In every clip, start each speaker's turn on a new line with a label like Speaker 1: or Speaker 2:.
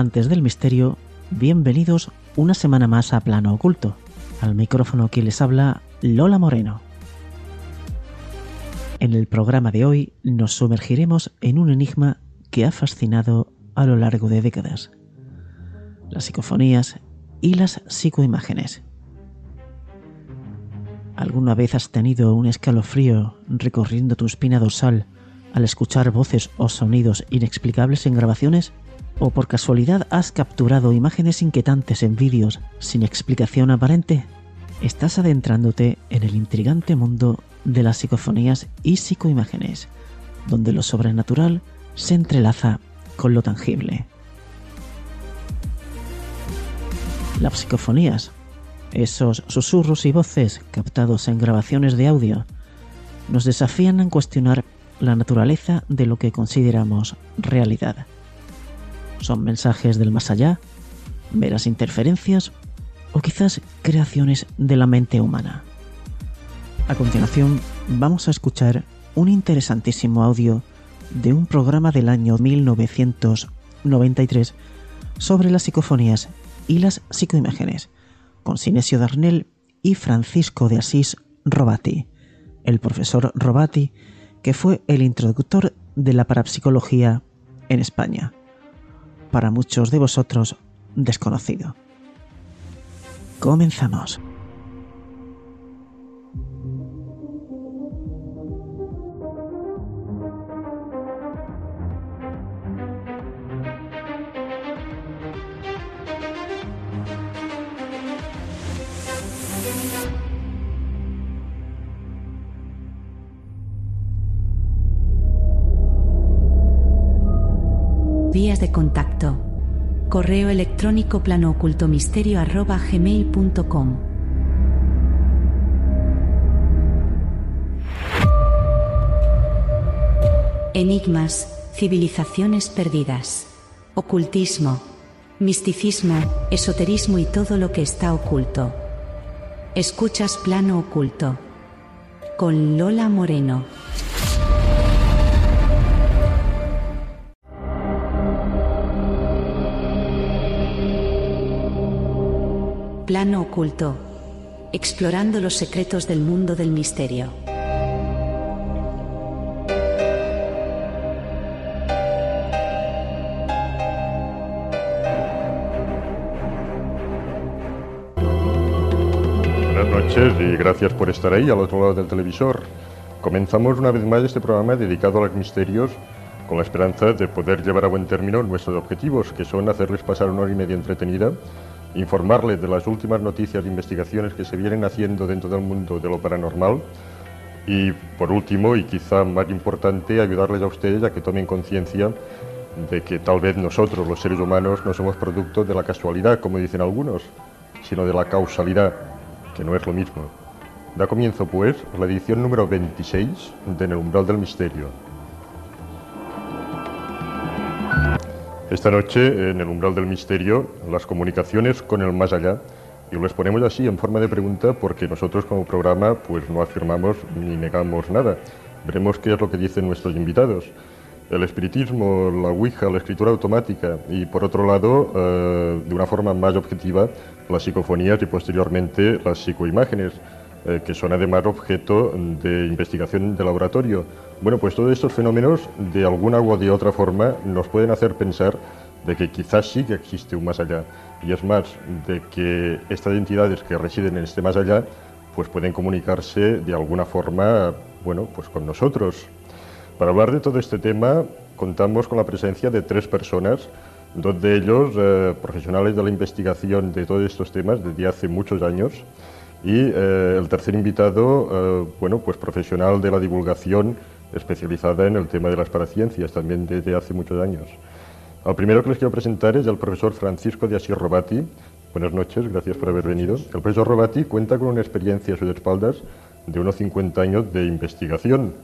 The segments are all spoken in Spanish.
Speaker 1: Amantes del misterio, bienvenidos una semana más a Plano Oculto. Al micrófono que les habla Lola Moreno. En el programa de hoy nos sumergiremos en un enigma que ha fascinado a lo largo de décadas. Las psicofonías y las psicoimágenes. ¿Alguna vez has tenido un escalofrío recorriendo tu espina dorsal al escuchar voces o sonidos inexplicables en grabaciones? ¿O por casualidad has capturado imágenes inquietantes en vídeos sin explicación aparente? Estás adentrándote en el intrigante mundo de las psicofonías y psicoimágenes, donde lo sobrenatural se entrelaza con lo tangible. Las psicofonías, esos susurros y voces captados en grabaciones de audio, nos desafían a cuestionar la naturaleza de lo que consideramos realidad. ¿Son mensajes del más allá? ¿Veras interferencias? ¿O quizás creaciones de la mente humana? A continuación, vamos a escuchar un interesantísimo audio de un programa del año 1993 sobre las psicofonías y las psicoimágenes, con Sinesio Darnell y Francisco de Asís Robati, el profesor Robati, que fue el introductor de la parapsicología en España para muchos de vosotros desconocido. Comenzamos.
Speaker 2: Contacto. Correo electrónico planoocultomisterio.gmail.com Enigmas, civilizaciones perdidas, ocultismo, misticismo, esoterismo y todo lo que está oculto. Escuchas Plano Oculto. Con Lola Moreno. Plano oculto. Explorando los secretos del mundo del misterio.
Speaker 3: Buenas noches y gracias por estar ahí al otro lado del televisor. Comenzamos una vez más este programa dedicado a los misterios con la esperanza de poder llevar a buen término nuestros objetivos, que son hacerles pasar una hora y media entretenida informarles de las últimas noticias e investigaciones que se vienen haciendo dentro del mundo de lo paranormal y, por último, y quizá más importante, ayudarles a ustedes a que tomen conciencia de que tal vez nosotros, los seres humanos, no somos producto de la casualidad, como dicen algunos, sino de la causalidad, que no es lo mismo. Da comienzo, pues, la edición número 26 de En el umbral del misterio. Esta noche, en el umbral del misterio, las comunicaciones con el más allá, y lo exponemos así en forma de pregunta porque nosotros como programa pues no afirmamos ni negamos nada. Veremos qué es lo que dicen nuestros invitados. El espiritismo, la Ouija, la escritura automática y por otro lado, eh, de una forma más objetiva, las psicofonías y posteriormente las psicoimágenes, eh, que son además objeto de investigación de laboratorio. Bueno, pues todos estos fenómenos, de alguna u de otra forma, nos pueden hacer pensar de que quizás sí que existe un más allá. Y es más, de que estas entidades que residen en este más allá, pues pueden comunicarse de alguna forma, bueno, pues con nosotros. Para hablar de todo este tema, contamos con la presencia de tres personas, dos de ellos eh, profesionales de la investigación de todos estos temas desde hace muchos años y eh, el tercer invitado, eh, bueno, pues profesional de la divulgación especializada en el tema de las paraciencias también desde hace muchos años. El primero que les quiero presentar es el profesor Francisco de Asís Robati. Buenas noches, gracias por haber venido. El profesor Robati cuenta con una experiencia a sus espaldas de unos 50 años de investigación.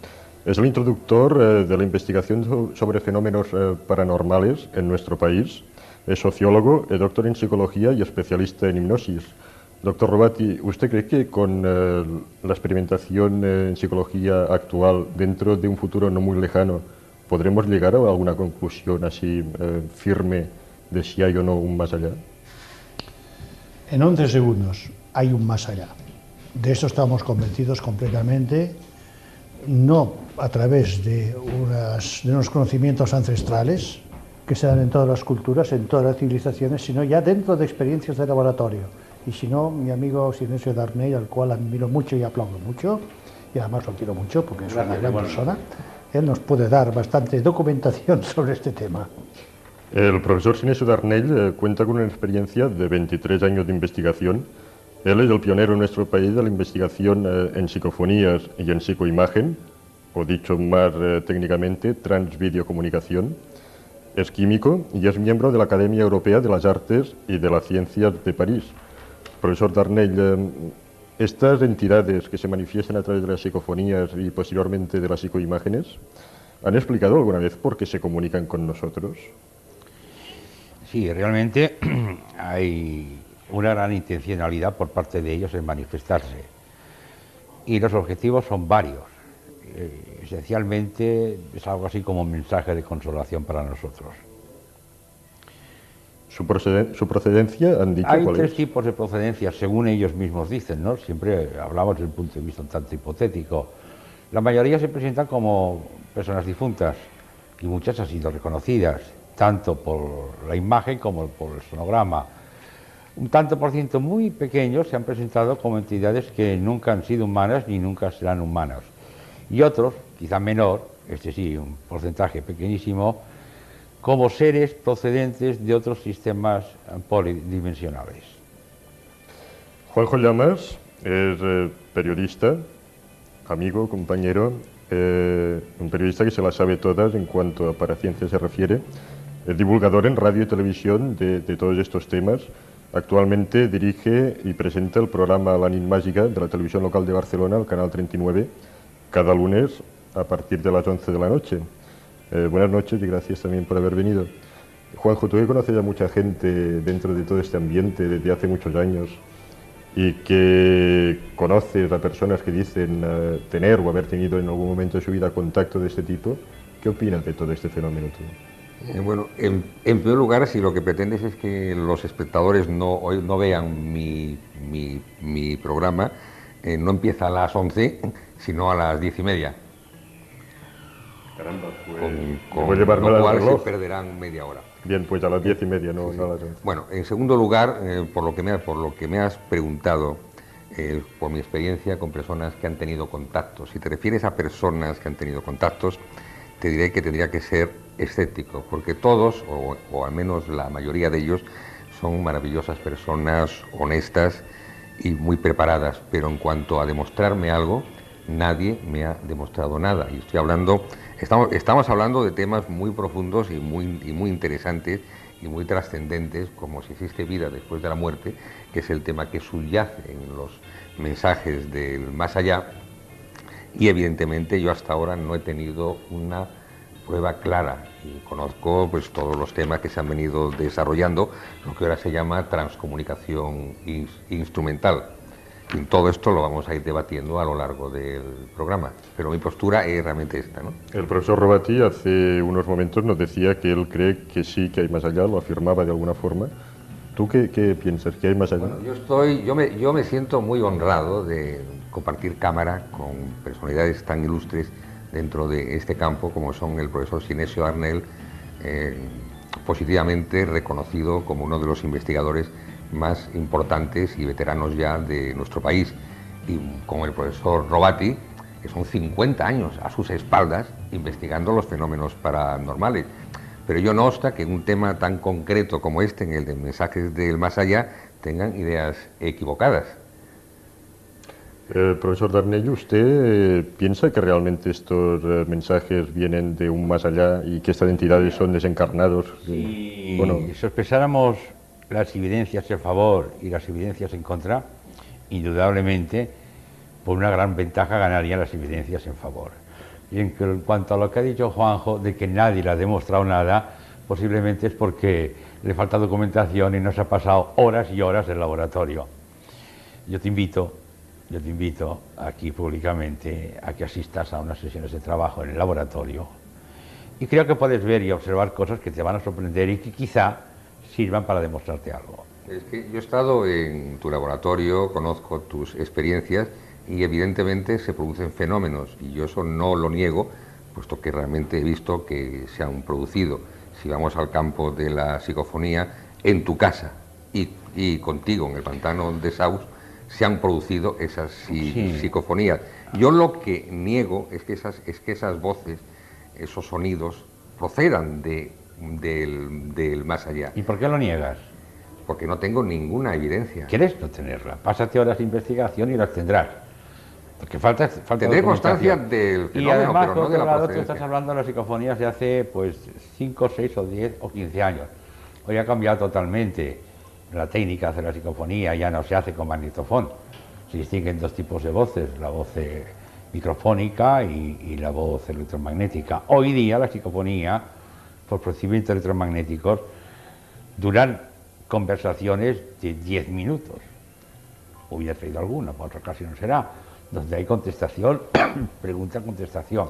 Speaker 3: Es el introductor eh, de la investigación sobre fenómenos paranormales en nuestro país. Es sociólogo, es doctor en psicología y especialista en hipnosis. Doctor Robati, ¿usted cree que con eh, la experimentación en psicología actual, dentro de un futuro no muy lejano, podremos llegar a alguna conclusión así firme de si hay o no un más allá?
Speaker 4: En 11 segundos hay un más allá. De eso estamos convencidos completamente, no a través de, unos conocimientos ancestrales que se dan en todas las culturas, en todas las civilizaciones, sino ya dentro de experiencias de laboratorio. Y si no, mi amigo Silencio Darnay, al cual admiro mucho y aplaudo mucho, y además lo quiero mucho porque es una gran persona, él nos puede dar bastante documentación sobre este tema.
Speaker 3: El profesor Sinesio Darnell eh, cuenta con una experiencia de 23 años de investigación él es el pionero en nuestro país de la investigación eh, en psicofonías y en psicoimagen, o dicho más eh, técnicamente, transvideocomunicación. Es químico y es miembro de la Academia Europea de las Artes y de las Ciencias de París. Profesor Darnell, eh, estas entidades que se manifiestan a través de las psicofonías y posteriormente de las psicoimágenes, ¿han explicado alguna vez por qué se comunican con nosotros?
Speaker 5: Sí, realmente hay una gran intencionalidad por parte de ellos en manifestarse. Y los objetivos son varios. Eh, esencialmente es algo así como un mensaje de consolación para nosotros.
Speaker 3: ¿Su, procedencia han dicho
Speaker 5: Hay tres tipos de procedencia, según ellos mismos dicen, ¿no? Siempre hablamos desde el punto de vista un tanto hipotético. La mayoría se presentan como personas difuntas y muchas han sido reconocidas, tanto por la imagen como por el sonograma un tanto por ciento muy pequeño se han presentado como entidades que nunca han sido humanas ni nunca serán humanas. Y otros, quizá menor, este sí, un porcentaje pequeñísimo, como seres procedentes de otros sistemas polidimensionales.
Speaker 3: Juanjo Llamas es eh, periodista, amigo, compañero, eh, un periodista que se las sabe todas en cuanto a paraciencia se refiere, es divulgador en radio y televisión de todos estos temas Actualmente dirige y presenta el programa La Nit Mágica de la televisión local de Barcelona, el canal 39, cada lunes a partir de las 11 de la noche. Eh, buenas noches y gracias también por haber venido. Juanjo, tú que conoces a mucha gente dentro de todo este ambiente desde hace muchos años y que conoces a personas que dicen eh, tener o haber tenido en algún momento de su vida contacto de este tipo, ¿qué opinas de todo este fenómeno tú?
Speaker 6: Eh, bueno, en, primer lugar, si lo que pretendes es que los espectadores no, no vean mi, programa, no empieza a las 11, sino a las 10 y media.
Speaker 3: Caramba, pues.
Speaker 6: Con, lo cual se perderán media hora.
Speaker 3: Bien, pues a las 10 y media, no, a las 11.
Speaker 6: Bueno, en segundo lugar, eh, por, lo que me, por lo que me has preguntado, por mi experiencia con personas que han tenido contactos, si te refieres a personas que han tenido contactos, te diré que tendría que ser escéptico, porque todos, o, al menos la mayoría de ellos, son maravillosas personas, honestas y muy preparadas, pero en cuanto a demostrarme algo, nadie me ha demostrado nada. Y estoy hablando, estamos, estamos hablando de temas muy profundos y muy, y muy interesantes y muy trascendentes, como si existe vida después de la muerte, que es el tema que subyace en los mensajes del más allá. Y evidentemente yo hasta ahora no he tenido una prueba clara y conozco pues todos los temas que se han venido desarrollando, lo que ahora se llama transcomunicación instrumental. Todo esto lo vamos a ir debatiendo a lo largo del programa, pero mi postura es realmente esta. ¿no?
Speaker 3: El profesor Robati hace unos momentos nos decía que él cree que sí, que hay más allá, lo afirmaba de alguna forma. ¿Tú qué, piensas? ¿Que hay más allá?
Speaker 6: yo, estoy, yo, me, yo me siento muy honrado de compartir cámara con personalidades tan ilustres dentro de este campo, como son el profesor Sinesio Arnel, eh, positivamente reconocido como uno de los investigadores más importantes y veteranos ya de nuestro país, y con el profesor Robati, que son 50 años a sus espaldas investigando los fenómenos paranormales. Pero yo no obsta que en un tema tan concreto como este, en el de mensajes del más allá, tengan ideas equivocadas.
Speaker 3: Eh, profesor Darnello, ¿usted eh, piensa que realmente estos eh, mensajes vienen de un más allá y que estas entidades son desencarnados?
Speaker 5: Si bueno. sospecháramos las evidencias en favor y las evidencias en contra, indudablemente por una gran ventaja ganarían las evidencias en favor. Y en, cuanto a lo que ha dicho Juanjo, de que nadie le ha demostrado nada, posiblemente es porque le falta documentación y nos ha pasado horas y horas del laboratorio. Yo te invito yo te invito aquí públicamente a que asistas a unas sesiones de trabajo en el laboratorio y creo que puedes ver y observar cosas que te van a sorprender y que quizá sirvan para demostrarte algo.
Speaker 6: Es que yo he estado en tu laboratorio, conozco tus experiencias y evidentemente se producen fenómenos y yo eso no lo niego, puesto que realmente he visto que se han producido. Si vamos al campo de la psicofonía, en tu casa y, y contigo en el pantano de Saus, se han producido esas psicofonías. Yo lo que niego es que esas, es que esas voces, esos sonidos, procedan de, del, más allá.
Speaker 5: ¿Y por qué lo niegas?
Speaker 6: Porque no tengo ninguna evidencia.
Speaker 5: ¿Quieres no tenerla? Pásate horas de investigación y las tendrás. Porque falta, falta
Speaker 6: Tendré constancia del fenómeno,
Speaker 5: y además,
Speaker 6: pero no de la
Speaker 5: lado, tú estás hablando de las psicofonías de hace pues 5, 6 o 10 o 15 años. Hoy ha cambiado totalmente la técnica de la psicofonía ya no se hace con magnetofón. Se distinguen dos tipos de voces, la voz microfónica y, la voz electromagnética. Hoy día la psicofonía, por procedimientos electromagnéticos, duran conversaciones de 10 minutos. Hubiera traído alguna, por otra ocasión será, donde hay contestación, pregunta-contestación.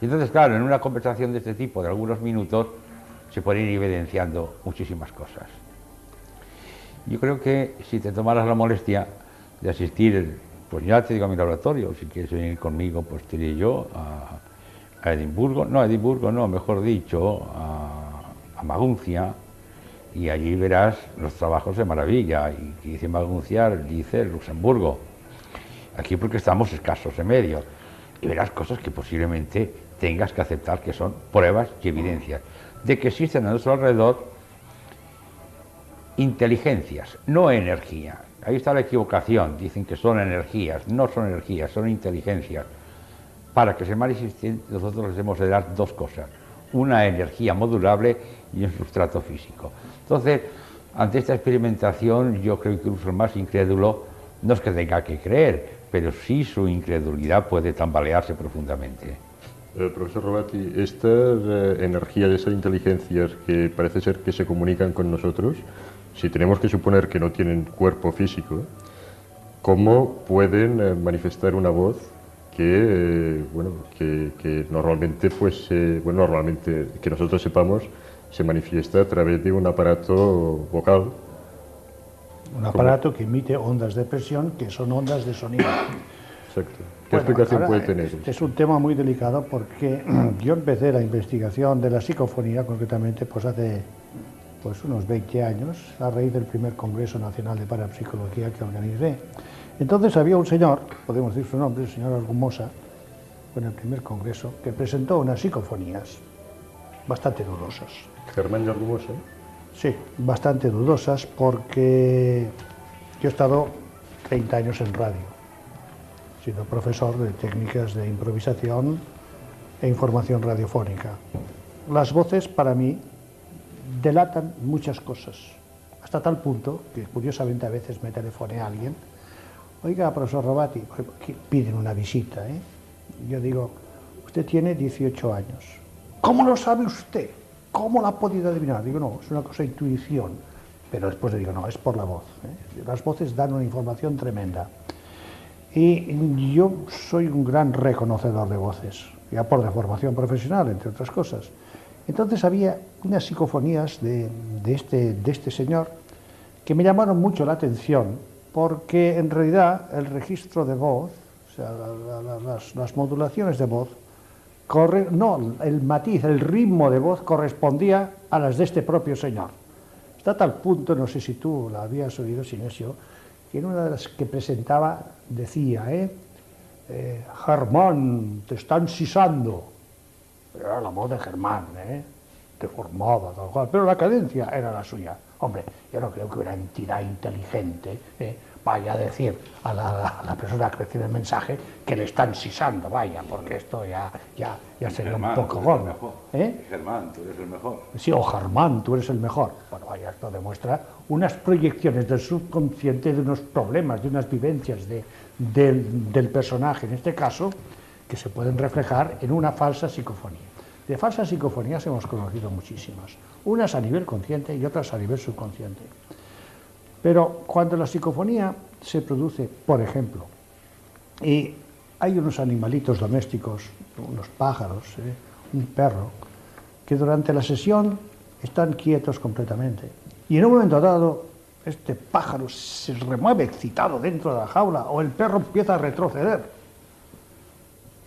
Speaker 5: Y entonces, claro, en una conversación de este tipo de algunos minutos se pueden ir evidenciando muchísimas cosas. Yo creo que si te tomaras la molestia de asistir, pues ya te digo a mi laboratorio, si quieres venir conmigo, pues te iré yo a, Edimburgo, no, a Edimburgo no, mejor dicho, a, Maguncia, y allí verás los trabajos de maravilla, y dice Maguncia, dice Luxemburgo. Aquí porque estamos escasos de medio, y verás cosas que posiblemente tengas que aceptar que son pruebas y evidencias de que existen a nuestro alrededor inteligencias, no energía. Ahí está la equivocación, dicen que son energías, no son energías, son inteligencias. Para que se manifiesten, nosotros les hemos de dar dos cosas, una energía modulable y un sustrato físico. Entonces, ante esta experimentación, yo creo que incluso el más incrédulo no es que tenga que creer, pero sí su incredulidad puede tambalearse profundamente.
Speaker 3: Eh, profesor Robati, estas eh, energías, esas inteligencias que parece ser que se comunican con nosotros, si tenemos que suponer que no tienen cuerpo físico, ¿cómo pueden eh, manifestar una voz que, eh, bueno, que, normalmente, pues, bueno, normalmente, que nosotros sepamos, se manifiesta a través de un aparato vocal?
Speaker 4: Un aparato que emite ondas de presión, que son ondas de sonido.
Speaker 3: Exacto. ¿Qué explicación puede tener?
Speaker 4: Este es un tema muy delicado porque yo empecé la investigación de la psicofonía, concretamente, pues hace pues unos 20 años, a raíz del primer Congreso Nacional de Parapsicología que organizé. Entonces había un señor, podemos decir su nombre, el señor Argumosa, en el primer congreso, que presentó unas psicofonías bastante dudosas.
Speaker 3: Germán de Argumosa.
Speaker 4: Sí, bastante dudosas porque yo he estado 30 años en radio, he sido profesor de técnicas de improvisación e información radiofónica. Las voces para mí delatan muchas cosas, hasta tal punto que curiosamente a veces me telefone alguien, oiga, profesor Robati, piden una visita, ¿eh? yo digo, usted tiene 18 años, ¿cómo lo sabe usted? ¿Cómo lo ha podido adivinar? Digo, no, es una cosa de intuición, pero después le digo, no, es por la voz. ¿eh? Las voces dan una información tremenda. Y yo soy un gran reconocedor de voces, ya por deformación profesional, entre otras cosas. Entonces había unas psicofonías de, este, de este señor que me llamaron mucho la atención porque en realidad el registro de voz, o sea, las, modulaciones de voz, corre, no, el matiz, el ritmo de voz correspondía a las de este propio señor. Está a tal punto, no sé si tú la habías oído, Sinesio, que en una de las que presentaba decía, ¿eh? eh, Germán, te están sisando. Era la voz de Germán, ¿eh? deformada, tal cual, pero la cadencia era la suya. Hombre, yo no creo que una entidad inteligente ¿eh? vaya a decir a la, a la, persona que recibe el mensaje que le están sisando, vaya, porque esto ya, ya, ya sería
Speaker 7: Germán,
Speaker 4: un poco gordo. ¿eh?
Speaker 7: Germán, tú eres el mejor.
Speaker 4: Sí, o Germán, tú eres el mejor. Bueno, vaya, esto demuestra unas proyecciones del subconsciente de unos problemas, de unas vivencias de- del, del personaje, en este caso, que se pueden reflejar en una falsa psicofonía. De falsas psicofonías hemos conocido muchísimas, unas a nivel consciente y otras a nivel subconsciente. Pero cuando la psicofonía se produce, por ejemplo, y hay unos animalitos domésticos, unos pájaros, ¿eh? un perro, que durante la sesión están quietos completamente. Y en un momento dado, este pájaro se remueve excitado dentro de la jaula o el perro empieza a retroceder.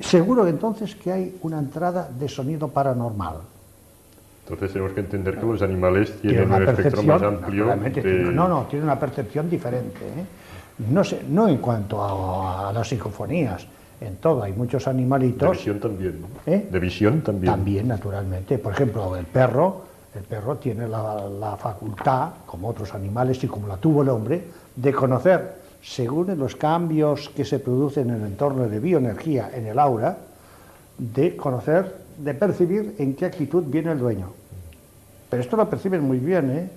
Speaker 4: Seguro que entonces que hay una entrada de sonido paranormal.
Speaker 3: Entonces tenemos que entender que los animales
Speaker 4: Tiene
Speaker 3: tienen un espectro más amplio de...
Speaker 4: no, no, tiene una percepción diferente. ¿eh? No, sé, no en cuanto a, a las psicofonías, en todo, hay muchos
Speaker 3: De
Speaker 4: animalitos.
Speaker 3: visión también, ¿no?
Speaker 4: ¿Eh?
Speaker 3: De visión también.
Speaker 4: También, naturalmente. Por ejemplo, el perro, el perro tiene la, la facultad, como otros animales y como la tuvo el hombre, de conocer, según los cambios que se producen en el entorno de bioenergía en el aura, de conocer, de percibir en qué actitud viene el dueño. Pero esto lo perciben muy bien, ¿eh?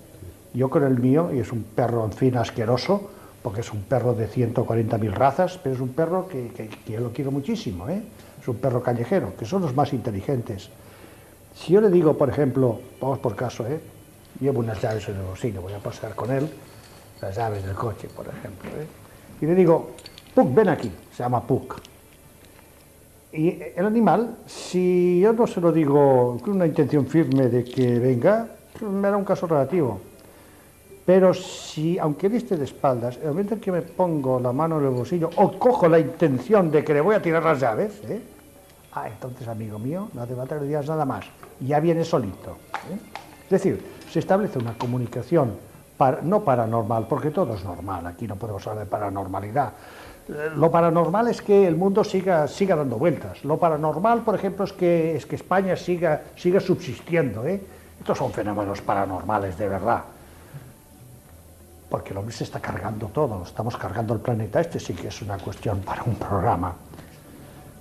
Speaker 4: Yo con el mío, y es un perro, en fin, asqueroso, porque es un perro de 140.000 razas, pero es un perro que, que- yo lo quiero muchísimo, ¿eh? Es un perro callejero, que son los más inteligentes. Si yo le digo, por ejemplo, vamos por caso, ¿eh? Llevo unas llaves en el bolsillo, voy a pasar con él, las llaves del coche, por ejemplo, ¿eh? Y le digo, Puck, ven aquí, se llama Puck. Y el animal, si yo no se lo digo con una intención firme de que venga, me hará un caso relativo. Pero si, aunque él esté de espaldas, el momento en que me pongo la mano en el bolsillo o cojo la intención de que le voy a tirar las llaves, ¿eh? ah, entonces, amigo mío, no hace falta que le digas nada más, ya viene solito. ¿eh? Es decir, se establece una comunicación no paranormal, porque todo es normal, aquí no podemos hablar de paranormalidad. Eh, Lo paranormal es que el mundo siga, siga dando vueltas. Lo paranormal, por ejemplo, es que, es que España siga, siga subsistiendo. ¿eh? Estos son fenómenos paranormales de verdad porque el hombre se está cargando todo, estamos cargando el planeta, este sí que es una cuestión para un programa.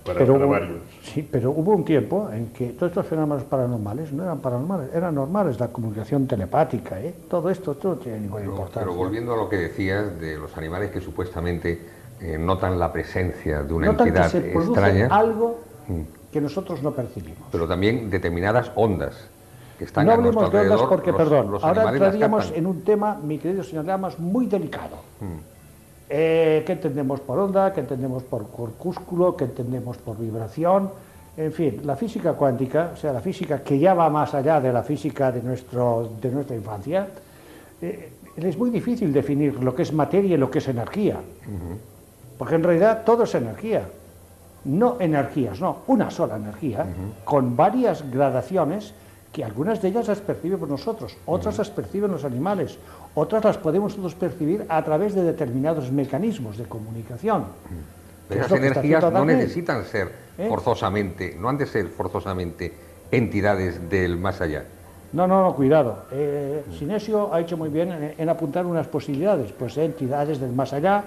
Speaker 3: Para,
Speaker 4: pero, hubo-
Speaker 3: varios.
Speaker 4: sí, pero hubo un tiempo en que todos estos fenómenos paranormales no eran paranormales, eran normales, la comunicación telepática, ¿eh? todo esto, esto no tiene ninguna
Speaker 6: Pero,
Speaker 4: importancia.
Speaker 6: pero volviendo a lo que decías de los animales que supuestamente eh, notan la presencia de una
Speaker 4: Notan que
Speaker 6: entidad
Speaker 4: se produce
Speaker 6: extraña,
Speaker 4: algo
Speaker 6: Mm.
Speaker 4: que nosotros no percibimos.
Speaker 6: pero también determinadas ondas que están
Speaker 4: no
Speaker 6: a
Speaker 4: hablemos de ondas porque,
Speaker 6: los-
Speaker 4: perdón,
Speaker 6: los
Speaker 4: ahora entraríamos en un tema, mi querido señor Lamas, muy delicado.
Speaker 6: Mm.
Speaker 4: Eh, ¿Qué entendemos por onda? ¿Qué entendemos por corpúsculo? ¿Qué entendemos por vibración? En fin, la física cuántica, o sea, la física que ya va más allá de la física de, nuestro, de nuestra infancia, eh, es muy difícil definir lo que es materia y lo que es energía. Porque en realidad todo es energía. No energías, no, una sola energía, con varias gradaciones que algunas de ellas las percibimos nosotros, otras las perciben los animales, otras las podemos nosotros percibir a través de determinados mecanismos de comunicación.
Speaker 6: Pero
Speaker 4: es
Speaker 6: esas energías no necesitan ser
Speaker 4: ¿Eh?
Speaker 6: forzosamente, no han de ser forzosamente entidades del más allá.
Speaker 4: No, no, no, cuidado. Eh, Sinesio ha hecho muy bien en, en apuntar unas posibilidades, pues entidades del más allá,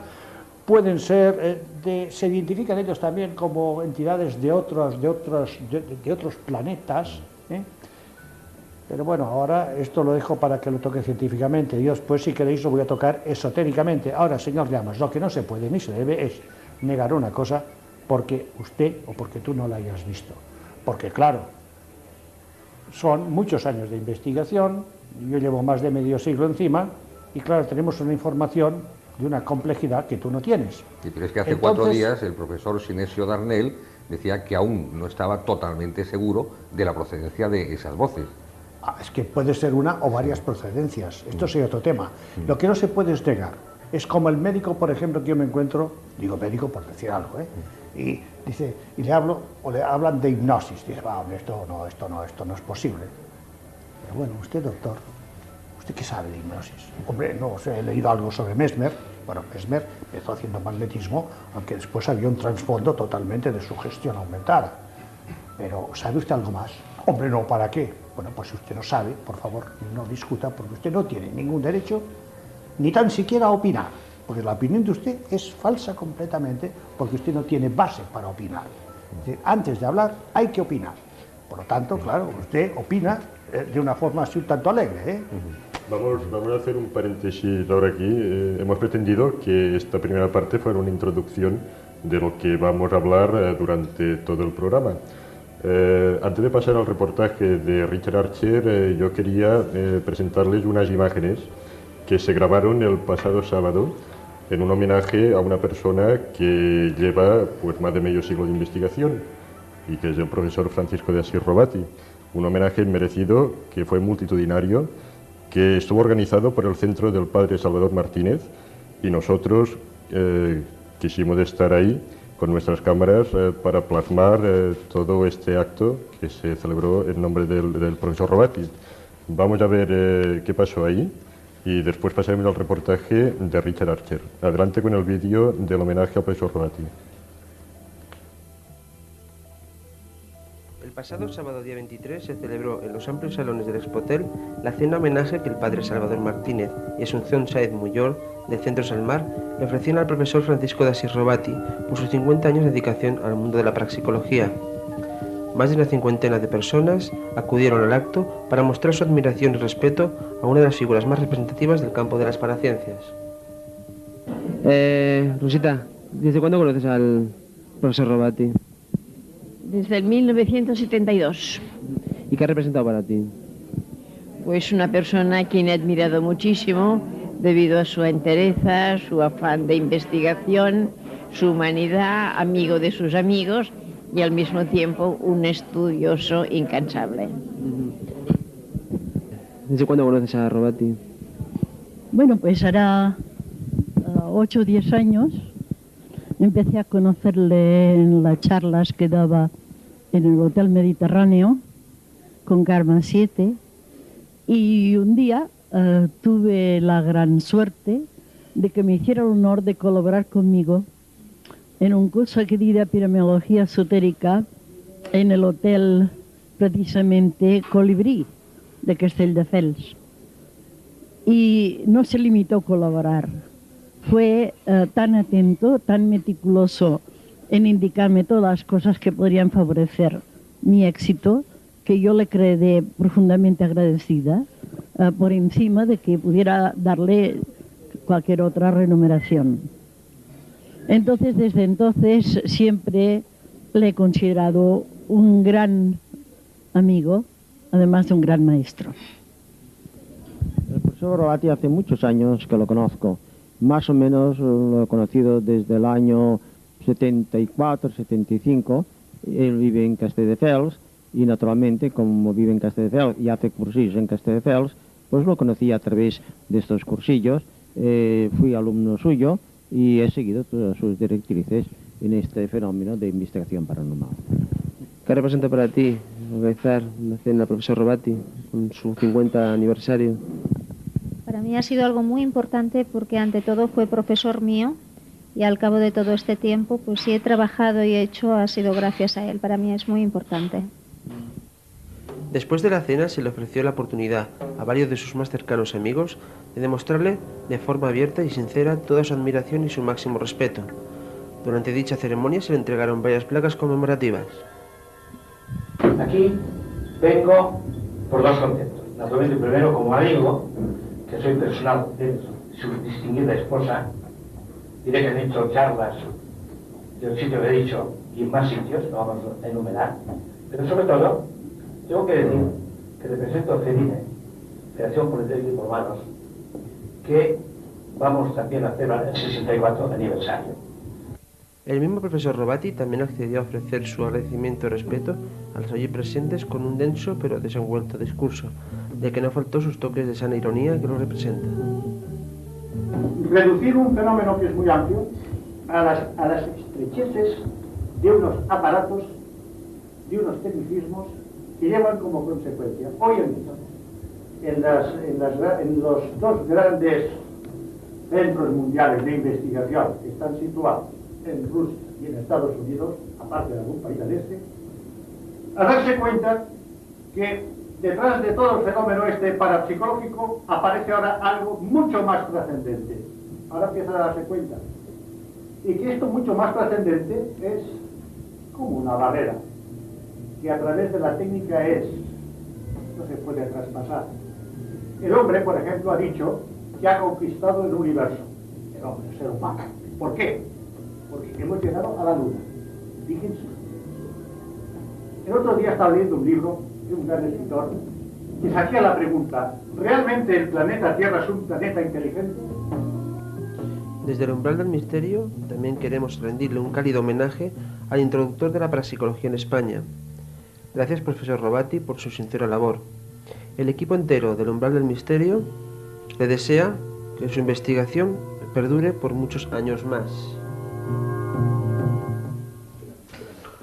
Speaker 4: pueden ser, eh, de- se identifican ellos también como entidades de otros, de otros, de, de otros planetas. ¿eh? Pero bueno, ahora esto lo dejo para que lo toque científicamente. Yo después, si queréis, lo voy a tocar esotéricamente. Ahora, señor Llamas, lo que no se puede ni se debe es negar una cosa porque usted o porque tú no la hayas visto. Porque claro, son muchos años de investigación, yo llevo más de medio siglo encima, y claro, tenemos una información de una complejidad que tú no tienes.
Speaker 6: Y pero es que hace cuatro días el profesor Sinesio Darnell decía que aún no estaba totalmente seguro de la procedencia de esas voces.
Speaker 4: Ah, es que puede ser una o varias procedencias, esto sería otro tema. Lo que no se puede es negar. Es como el médico, por ejemplo, que yo me encuentro, digo médico por decir algo, ¿eh? y dice, y le hablo, o le hablan de hipnosis. Dice, va, hombre, esto no, esto no, esto no es posible. Pero bueno, usted, doctor, ¿Usted qué sabe de hipnosis? Hombre, no he leído algo sobre Mesmer. Bueno, Mesmer empezó haciendo magnetismo, aunque después había un trasfondo totalmente de sugestión aumentada. Pero, ¿sabe usted algo más? Hombre, no, ¿para qué? Bueno, pues si usted no sabe, por favor, no discuta, porque usted no tiene ningún derecho ni tan siquiera a opinar, porque la opinión de usted es falsa completamente, porque usted no tiene base para opinar. antes de hablar hay que opinar. Por lo tanto, claro, usted opina eh, de una forma así un tanto alegre. ¿eh?
Speaker 3: Vamos, vamos a hacer un paréntesis ahora aquí. Eh, hemos pretendido que esta primera parte fuera una introducción de lo que vamos a hablar durante todo el programa. Antes de pasar al reportaje de Richard Archer, yo quería presentarles unas imágenes que se grabaron el pasado sábado en un homenaje a una persona que lleva pues, más de medio siglo de investigación y que es el profesor Francisco de Asís Robati. Un homenaje merecido que fue multitudinario, que estuvo organizado por el Centro del Padre Salvador Martínez y nosotros eh, quisimos estar ahí con nuestras cámaras eh, para plasmar eh, todo este acto que se celebró en nombre del, del profesor Robati. Vamos a ver qué pasó ahí y después pasaremos al reportaje de Richard Archer. Adelante con el vídeo del homenaje al profesor Robati.
Speaker 8: El pasado sábado día 23 se celebró en los amplios salones del Expotel la cena homenaje que el padre Salvador Martínez y Asunción Saez Muyor, de Centro Salmar, le ofrecieron al profesor Francisco de Asís Robati por sus 50 años de dedicación al mundo de la praxicología. Más de una cincuentena de personas acudieron al acto para mostrar su admiración y respeto a una de las figuras más representativas del campo de las paraciencias. Eh, Rosita, ¿desde cuándo conoces al profesor Robati?
Speaker 9: Desde el 1972.
Speaker 8: ¿Y qué ha representado para ti?
Speaker 9: Pues una persona a quien he admirado muchísimo debido a su entereza, su afán de investigación, su humanidad, amigo de sus amigos y al mismo tiempo un estudioso incansable.
Speaker 8: ¿Desde cuándo conoces a Robati?
Speaker 10: Bueno, pues hará 8 o 10 años Empecé a conocerle en las charlas que daba en el Hotel Mediterráneo con Karma 7 y un día eh, tuve la gran suerte de que me hiciera el honor de colaborar conmigo en un curso que di de epidemiología esotérica en el hotel precisamente Colibrí de Castelldefels. Y no se limitó a colaborar, fue eh, tan atento, tan meticuloso en indicarme todas las cosas que podrían favorecer mi éxito, que yo le quedé profundamente agradecida, eh, por encima de que pudiera darle cualquier otra remuneración. Entonces, desde entonces, siempre le he considerado un gran amigo, además de un gran maestro.
Speaker 8: El profesor Robati hace muchos años que lo conozco más o menos lo he conocido desde el año 74, 75. Él vive en Castelldefels y naturalmente como vive en Castelldefels y hace cursillos en Castelldefels, pues lo conocí a través de estos cursillos. Eh, fui alumno suyo y he seguido todas sus directrices en este fenómeno de investigación paranormal. ¿Qué representa para ti organizar una cena al profesor Robati con su 50 aniversario?
Speaker 11: Para mí ha sido algo muy importante porque ante todo fue profesor mío y al cabo de todo este tiempo, pues si he trabajado y he hecho ha sido gracias a él. Para mí es muy importante.
Speaker 8: Después de la cena se le ofreció la oportunidad a varios de sus más cercanos amigos de demostrarle de forma abierta y sincera toda su admiración y su máximo respeto. Durante dicha ceremonia se le entregaron varias placas conmemorativas.
Speaker 7: Aquí vengo por dos conceptos. Naturalmente, primero como amigo, que soy personal de su distinguida esposa, diré que he hecho charlas del sitio que he dicho y en más sitios, no vamos a enumerar, pero sobre todo, tengo que decir que represento CEDINE, Federación Política de Humanos, que vamos también a hacer el 64 aniversario.
Speaker 8: El mismo profesor Robati también accedió a ofrecer su agradecimiento y respeto a los allí presentes con un denso pero desenvuelto discurso, de que no faltó sus toques de sana ironía que lo representan.
Speaker 7: Reducir un fenómeno que es muy amplio a las, a las estrecheces de unos aparatos, de unos tecnicismos que llevan como consecuencia hoy en día
Speaker 4: en, los dos grandes centros mundiales de investigación que están situados en Rusia y en Estados Unidos, aparte de algún país del este, a darse cuenta que detrás de todo el fenómeno este parapsicológico aparece ahora algo mucho más trascendente. Ahora empieza a darse cuenta. Y que esto mucho más trascendente es como una barrera, que a través de la técnica es, no se puede traspasar. El hombre, por ejemplo, ha dicho que ha conquistado el universo, el hombre, el ser humano. ¿Por qué? Porque hemos llegado a la luna. Fíjense. El otro día estaba leyendo un libro de un gran escritor que se hacía la pregunta, ¿realmente el planeta Tierra es un planeta inteligente?
Speaker 8: Desde el umbral del misterio también queremos rendirle un cálido homenaje al introductor de la parapsicología en España. Gracias, profesor Robati, por su sincera labor. El equipo entero del umbral del misterio le desea que su investigación perdure por muchos años más.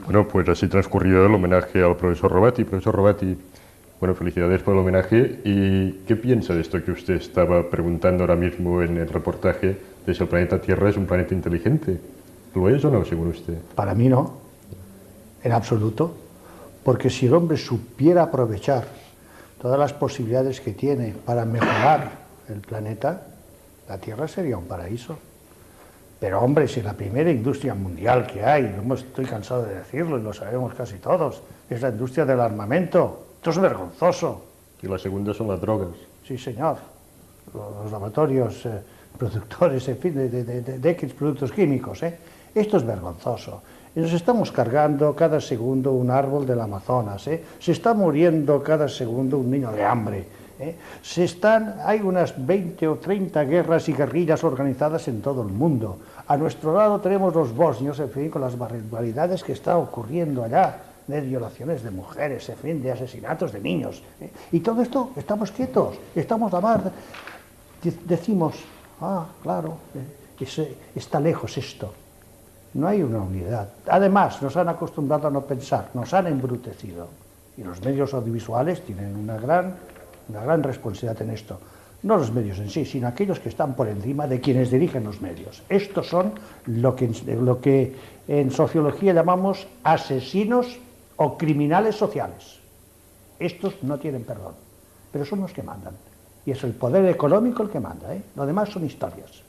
Speaker 3: Bueno, pues así transcurrido el homenaje al profesor Robati. Profesor Robati, bueno, felicidades por el homenaje. ¿Y qué piensa de esto que usted estaba preguntando ahora mismo en el reportaje de si el planeta Tierra es un planeta inteligente? ¿Lo es o no, según usted?
Speaker 4: Para mí no, en absoluto. Porque si el hombre supiera aprovechar todas las posibilidades que tiene para mejorar el planeta, la Tierra sería un paraíso. Pero hombre, si la primera industria mundial que hay, estoy cansado de decirlo y lo sabemos casi todos, es la industria del armamento. Esto es vergonzoso.
Speaker 3: Y la segunda son las drogas.
Speaker 4: Sí, señor. Los laboratorios eh, productores, en fin, de, de, de, X productos químicos. ¿eh? Esto es vergonzoso. Y nos estamos cargando cada segundo un árbol del Amazonas. ¿eh? Se está muriendo cada segundo un niño de hambre. ¿eh? Se están, hay unas 20 o 30 guerras y guerrillas organizadas en todo el mundo. A nuestro lado tenemos los bosnios, en fin, con las barbaridades que está ocurriendo allá, de violaciones de mujeres, en fin, de asesinatos de niños. ¿eh? Y todo esto, estamos quietos, estamos a mar. Decimos, ah, claro, eh, está lejos esto. No hay una unidad. Además, nos han acostumbrado a no pensar, nos han embrutecido. Y los medios audiovisuales tienen una gran una gran responsabilidad en esto. No los medios en sí, sino aquellos que están por encima de quienes dirigen los medios. Estos son lo que, en sociología llamamos asesinos o criminales sociales. Estos no tienen perdón, pero son los que mandan. Y es el poder económico el que manda. ¿eh? Lo demás son historias.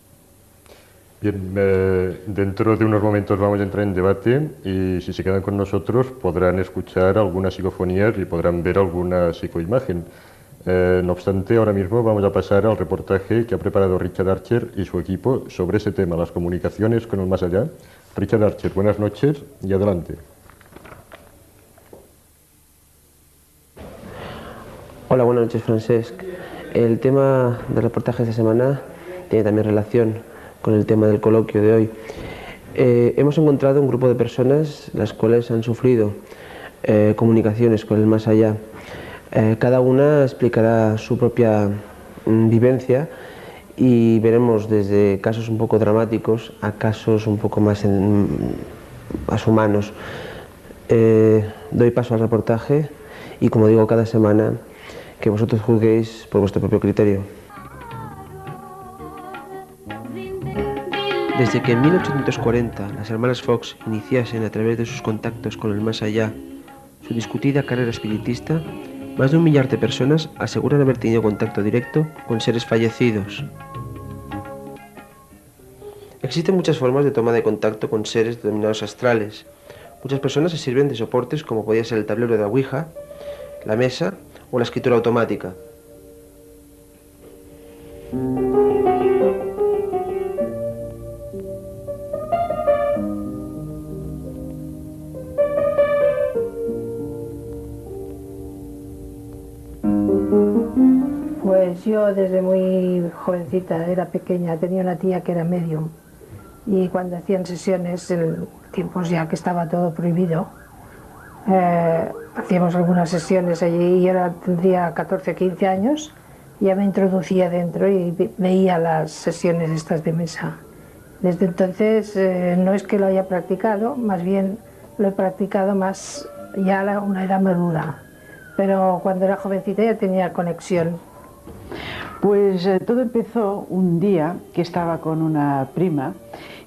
Speaker 3: Bien, eh, dentro de unos momentos vamos a entrar en debate y si se quedan con nosotros podrán escuchar algunas psicofonías y podrán ver alguna psicoimagen. Eh, no obstante, ahora mismo vamos a pasar al reportaje que ha preparado Richard Archer y su equipo sobre ese tema, las comunicaciones con el más allá. Richard Archer, buenas noches y adelante.
Speaker 8: Hola, buenas noches, Francesc. El tema del reportaje de esta semana tiene también relación con el tema del coloquio de hoy. Eh, hemos encontrado un grupo de personas las cuales han sufrido eh, comunicaciones con el más allá eh, cada una explicará su propia mm, vivencia y veremos desde casos un poco dramáticos a casos un poco más, humanos. Doy paso al reportaje y como digo cada semana, que vosotros juzguéis por vuestro propio criterio. Desde que en 1840 las hermanas Fox iniciasen a través de sus contactos con el más allá su discutida carrera espiritista, más de un millar de personas aseguran haber tenido contacto directo con seres fallecidos. Existen muchas formas de toma de contacto con seres denominados astrales. Muchas personas se sirven de soportes como podría ser el tablero de la Ouija, la mesa o la escritura automática.
Speaker 12: Yo desde muy jovencita, era pequeña, tenía una tía que era medium. Y cuando hacían sesiones, en tiempos ya que estaba todo prohibido, eh, hacíamos algunas sesiones allí y yo tendría 14 o 15 años, ya me introducía dentro y veía las sesiones estas de mesa. Desde entonces eh, no es que lo haya practicado, más bien lo he practicado más ya a una edad madura, pero cuando era jovencita ya tenía conexión
Speaker 13: Pues eh, todo empezó un día que estaba con una prima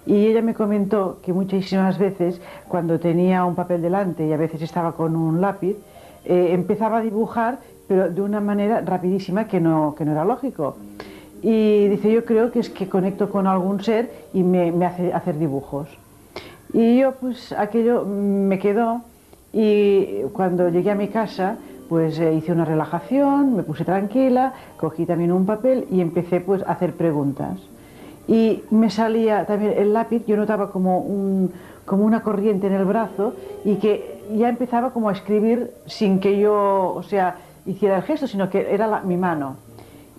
Speaker 13: y ella me comentó que muchísimas veces cuando tenía un papel delante y a veces estaba con un lápiz, eh, empezaba a dibujar pero de una manera rapidísima que no, que no era lógico. Y dice, yo creo que es que conecto con algún ser y me, me hace hacer dibujos. Y yo pues aquello me quedó y cuando llegué a mi casa pues eh, hice una relajación, me puse tranquila, cogí también un papel y empecé pues a hacer preguntas. Y me salía también el lápiz, yo notaba como, un, como una corriente en el brazo y que ya empezaba como a escribir sin que yo, o sea, hiciera el gesto, sino que era mi mano.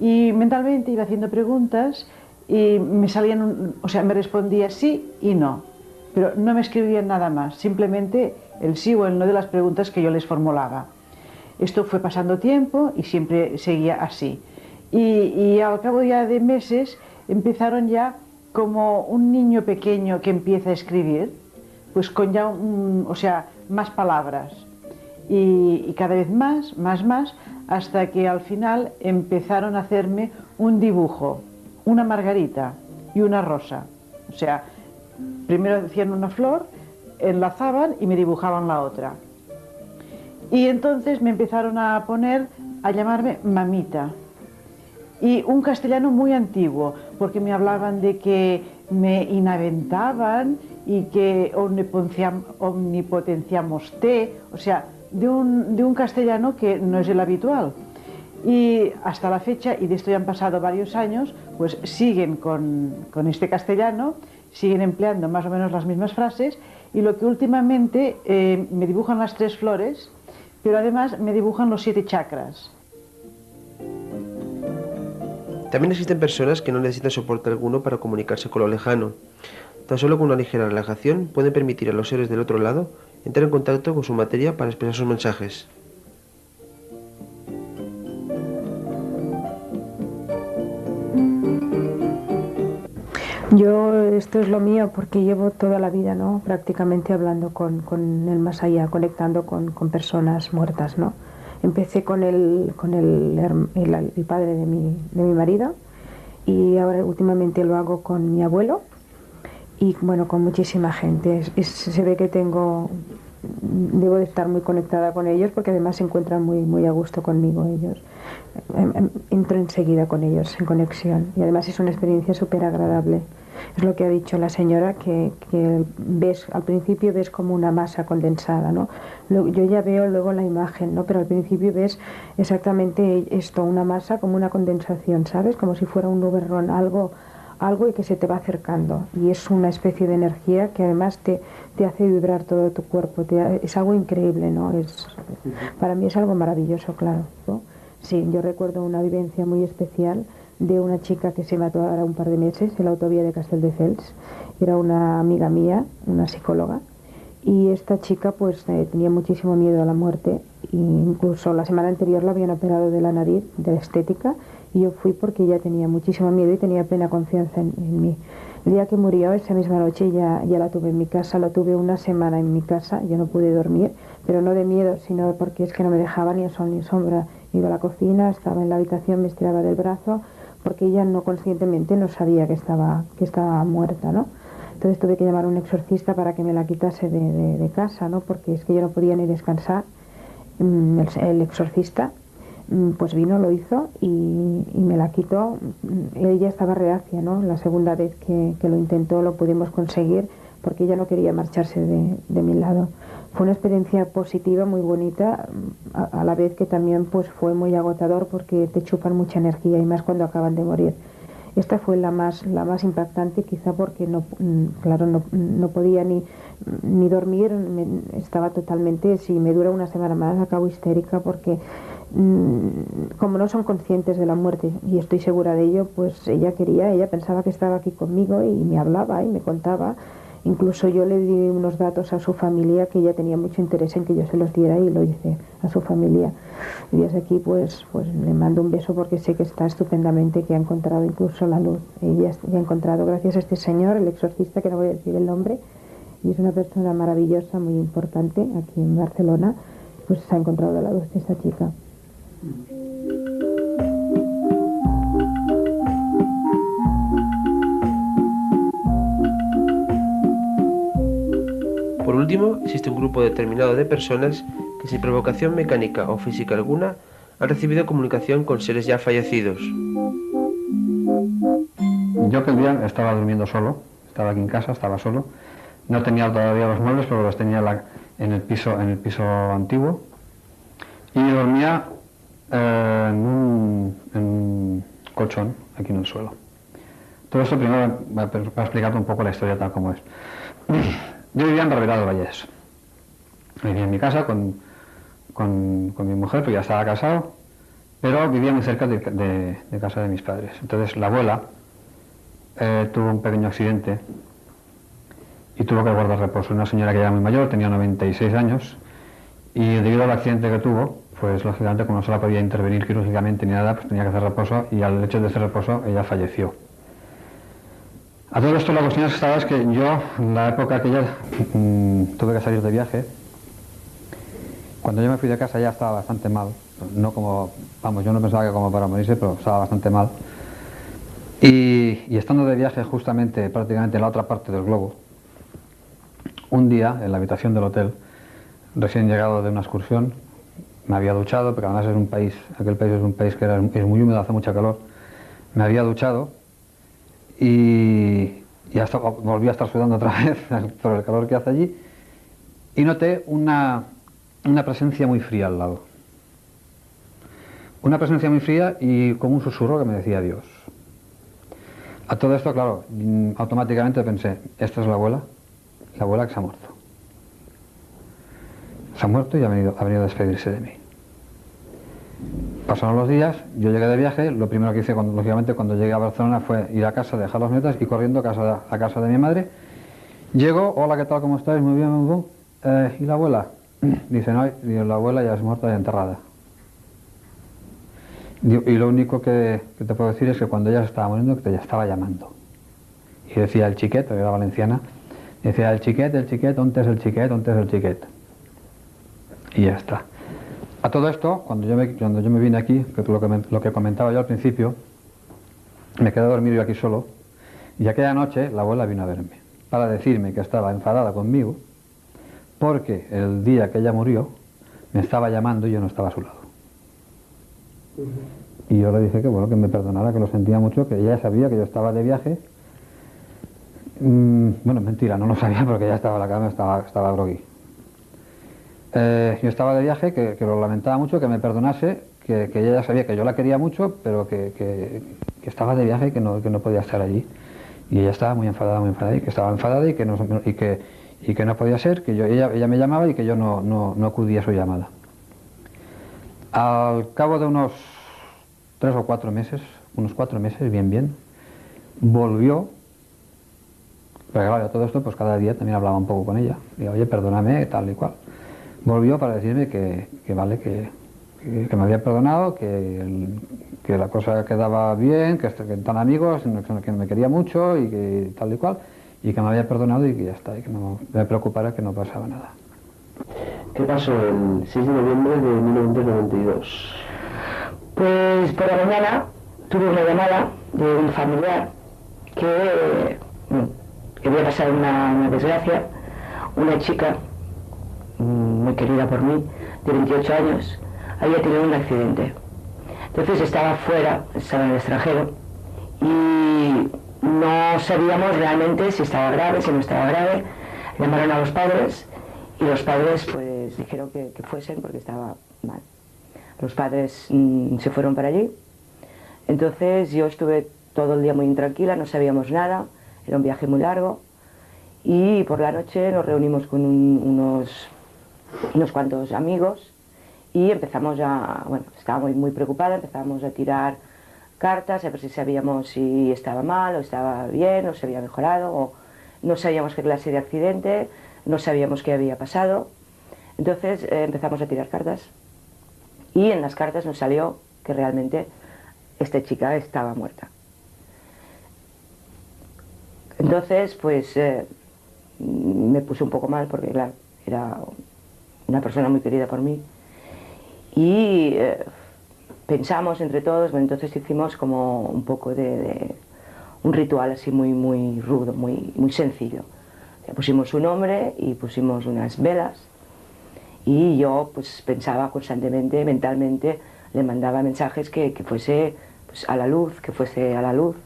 Speaker 13: Y mentalmente iba haciendo preguntas y me salían, o sea, me respondía sí y no, pero no me escribían nada más, simplemente el sí o el no de las preguntas que yo les formulaba. Esto fue pasando tiempo y siempre seguía así. Y, al cabo ya de meses empezaron ya como un niño pequeño que empieza a escribir, pues con ya, o sea, más palabras. Y, y, cada vez más, más, más, hasta que al final empezaron a hacerme un dibujo, una margarita y una rosa. O sea, primero hacían una flor, enlazaban y me dibujaban la otra. Y entonces me empezaron a poner, a llamarme mamita. Y un castellano muy antiguo, porque me hablaban de que me inaventaban y que omnipotenciamos te, o sea, de un, de un castellano que no es el habitual. Y hasta la fecha, y de esto ya han pasado varios años, pues siguen con, con este castellano, siguen empleando más o menos las mismas frases, y lo que últimamente eh, me dibujan las tres flores, pero además me dibujan los siete chakras.
Speaker 8: También existen personas que no necesitan soporte alguno para comunicarse con lo lejano. Tan solo con una ligera relajación pueden permitir a los seres del otro lado entrar en contacto con su materia para expresar sus mensajes.
Speaker 12: Yo, esto es lo mío porque llevo toda la vida, ¿no? Prácticamente hablando con, el más allá, conectando con, personas muertas, ¿no? Empecé con el, con el, el, padre de mi, de mi marido y ahora últimamente lo hago con mi abuelo y bueno, con muchísima gente. se ve que tengo, debo de estar muy conectada con ellos porque además se encuentran muy, muy a gusto conmigo ellos. Em, em, entro enseguida con ellos en conexión y además es una experiencia súper agradable. Es lo que ha dicho la señora, que, ves, al principio ves como una masa condensada, ¿no? Yo ya veo luego la imagen, ¿no? Pero al principio ves exactamente esto, una masa como una condensación, ¿sabes? Como si fuera un nuberrón, algo, algo y que se te va acercando. Y es una especie de energía que además te, te hace vibrar todo tu cuerpo. es algo increíble, ¿no? Es, para mí es algo maravilloso, claro. Sí, yo recuerdo una vivencia muy especial de una chica que se mató ahora un par de meses en la autovía de Castelldefels. Era una amiga mía, una psicóloga, y esta chica pues eh, tenía muchísimo miedo a la muerte. E incluso la semana anterior la habían operado de la nariz, de la estética, y yo fui porque ella tenía muchísimo miedo y tenía plena confianza en, mí. El día que murió, esa misma noche, ya, ya la tuve en mi casa, la tuve una semana en mi casa, yo no pude dormir, pero no de miedo, sino porque es que no me dejaba ni sol ni sombra. Iba a la cocina, estaba en la habitación, me estiraba del brazo, porque ella no conscientemente no sabía que estaba, que estaba muerta, ¿no? Entonces tuve que llamar a un exorcista para que me la quitase de, casa, ¿no? Porque es que yo no podía ni descansar. Mm, el, exorcista mm, pues vino, lo hizo y, me la quitó. Mm, ella estaba reacia, ¿no? La segunda vez que, lo intentó lo pudimos conseguir porque ella no quería marcharse de, de mi lado fue una experiencia positiva, muy bonita, a, la vez que también pues fue muy agotador porque te chupan mucha energía y más cuando acaban de morir. Esta fue la más, la más impactante quizá porque no, mm, claro, no, podía ni, ni dormir, estaba totalmente, si me dura una semana más acabo histérica porque mm, como no son conscientes de la muerte y estoy segura de ello, pues ella quería, ella pensaba que estaba aquí conmigo y me hablaba y me contaba Incluso yo le di unos datos a su familia que ella tenía mucho interés en que yo se los diera y lo hice a su familia. Y desde aquí pues, pues le mando un beso porque sé que está estupendamente, que ha encontrado incluso la luz. Ella ha encontrado, gracias a este señor, el exorcista, que no voy a decir el nombre, y es una persona maravillosa, muy importante aquí en Barcelona, pues ha encontrado la luz de esta chica.
Speaker 8: Por último, existe un grupo determinado de personas que sin provocación mecánica o física alguna han recibido comunicación con seres ya fallecidos.
Speaker 14: Yo aquel día estaba durmiendo solo, estaba aquí en casa, estaba solo. No tenía todavía los muebles, pero los tenía en el piso, en el piso antiguo. Y dormía eh, en, un, colchón aquí en el suelo. Todo esto primero para explicarte un poco la historia tal como es. Yo vivía en Barberá de Vallés. Vivía en mi casa con, con, mi mujer, pues ya estaba casado, pero vivía muy cerca de, casa de mis padres. Entonces la abuela eh, tuvo un pequeño accidente y tuvo que guardar reposo. Una señora que era muy mayor, tenía 96 años, y debido al accidente que tuvo, pues lógicamente como no se la podía intervenir quirúrgicamente ni nada, pues tenía que hacer reposo y al hecho de hacer reposo ella falleció. A todo esto la cuestión es que que yo, en la época aquella, mm, tuve que salir de viaje. Cuando yo me fui de casa ya estaba bastante mal. No como, vamos, yo no pensaba que como para morirse, pero estaba bastante mal. Y, y estando de viaje justamente prácticamente en la otra parte del globo, un día en la habitación del hotel, recién llegado de una excursión, me había duchado, porque además es un país, aquel país es un país que es muy húmedo, hace mucha calor, me había duchado y, ya volví a estar sudando otra vez por el calor que hace allí y noté una, una presencia muy fría al lado. Una presencia muy fría y como un susurro que me decía Dios. A todo esto, claro, mm, automáticamente pensé, esta es la abuela, la abuela que se ha muerto. Se ha muerto y ha venido, ha venido a despedirse de mí. Pasaron los días, yo llegué de viaje, lo primero que hice, cuando, lógicamente, cuando llegué a Barcelona fue ir a casa, dejar las metas y corriendo a casa, a casa de mi madre. Llego, hola, ¿qué tal? ¿Cómo estáis? Muy bien, muy bien. Eh, ¿Y la abuela? Dice, no, la abuela ya es muerta y enterrada. Y lo único que, te puedo decir es que cuando ella se estaba muriendo, que te estaba llamando. Y decía el chiquet, que era valenciana, decía el chiquet, el chiquet, ¿dónde es el chiquet? ¿dónde es el chiquet? Y ya está. A todo esto, cuando yo me, cuando yo me vine aquí, que lo, que lo que comentaba yo al principio, me quedé dormido yo aquí solo, y aquella noche la abuela vino a verme para decirme que estaba enfadada conmigo porque el día que ella murió me estaba llamando y yo no estaba a su lado. Y yo le dije que bueno, que me perdonara, que lo sentía mucho, que ella sabía que yo estaba de viaje. Mm, bueno, mentira, no lo sabía porque ya estaba en la cama, estaba, estaba. Eh, yo estaba de viaje, que, lo lamentaba mucho, que me perdonase, que, ella ya sabía que yo la quería mucho, pero que, estaba de viaje y que no, podía estar allí. Y ella estaba muy enfadada, muy enfadada, y que estaba enfadada y que no, y que, y que no podía ser, que yo, ella, ella me llamaba y que yo no, no, acudía a su llamada. Al cabo de unos tres o cuatro meses, unos cuatro meses, bien, bien, volvió, pero claro, todo esto, pues cada día también hablaba un poco con ella. Y oye, perdóname, tal y cual volvió para decirme que, vale, que, me había perdonado, que, la cosa quedaba bien, que, tan amigos, que me quería mucho y que tal y cual, y que me había perdonado y que ya está, y que no me preocupara que no pasaba nada.
Speaker 8: ¿Qué pasó el 6 de noviembre de 1992?
Speaker 15: Pues por la mañana tuve una llamada de un familiar que, que había pasado una, una desgracia, una chica muy querida por mí, de 28 años, había tenido un accidente. Entonces estaba fuera, estaba en el extranjero, y no sabíamos realmente si estaba grave, si no estaba grave. Llamaron a los padres y los padres pues dijeron que, fuesen porque estaba mal. Los padres mm, se fueron para allí. Entonces yo estuve todo el día muy intranquila, no sabíamos nada, era un viaje muy largo. Y por la noche nos reunimos con unos unos cuantos amigos y empezamos a, bueno, estaba muy, preocupada, empezamos a tirar cartas, a ver si sabíamos si estaba mal o estaba bien o se había mejorado o no sabíamos qué clase de accidente, no sabíamos qué había pasado. Entonces eh, empezamos a tirar cartas y en las cartas nos salió que realmente esta chica estaba muerta. Entonces, pues eh, me puse un poco mal porque, claro, era una persona muy querida por mí. Y eh, pensamos entre todos, bueno, entonces hicimos como un poco de, un ritual así muy, muy rudo, muy, muy sencillo. pusimos su nombre y pusimos unas velas y yo pues pensaba constantemente, mentalmente, le mandaba mensajes que, que fuese pues, a la luz, que fuese a la luz,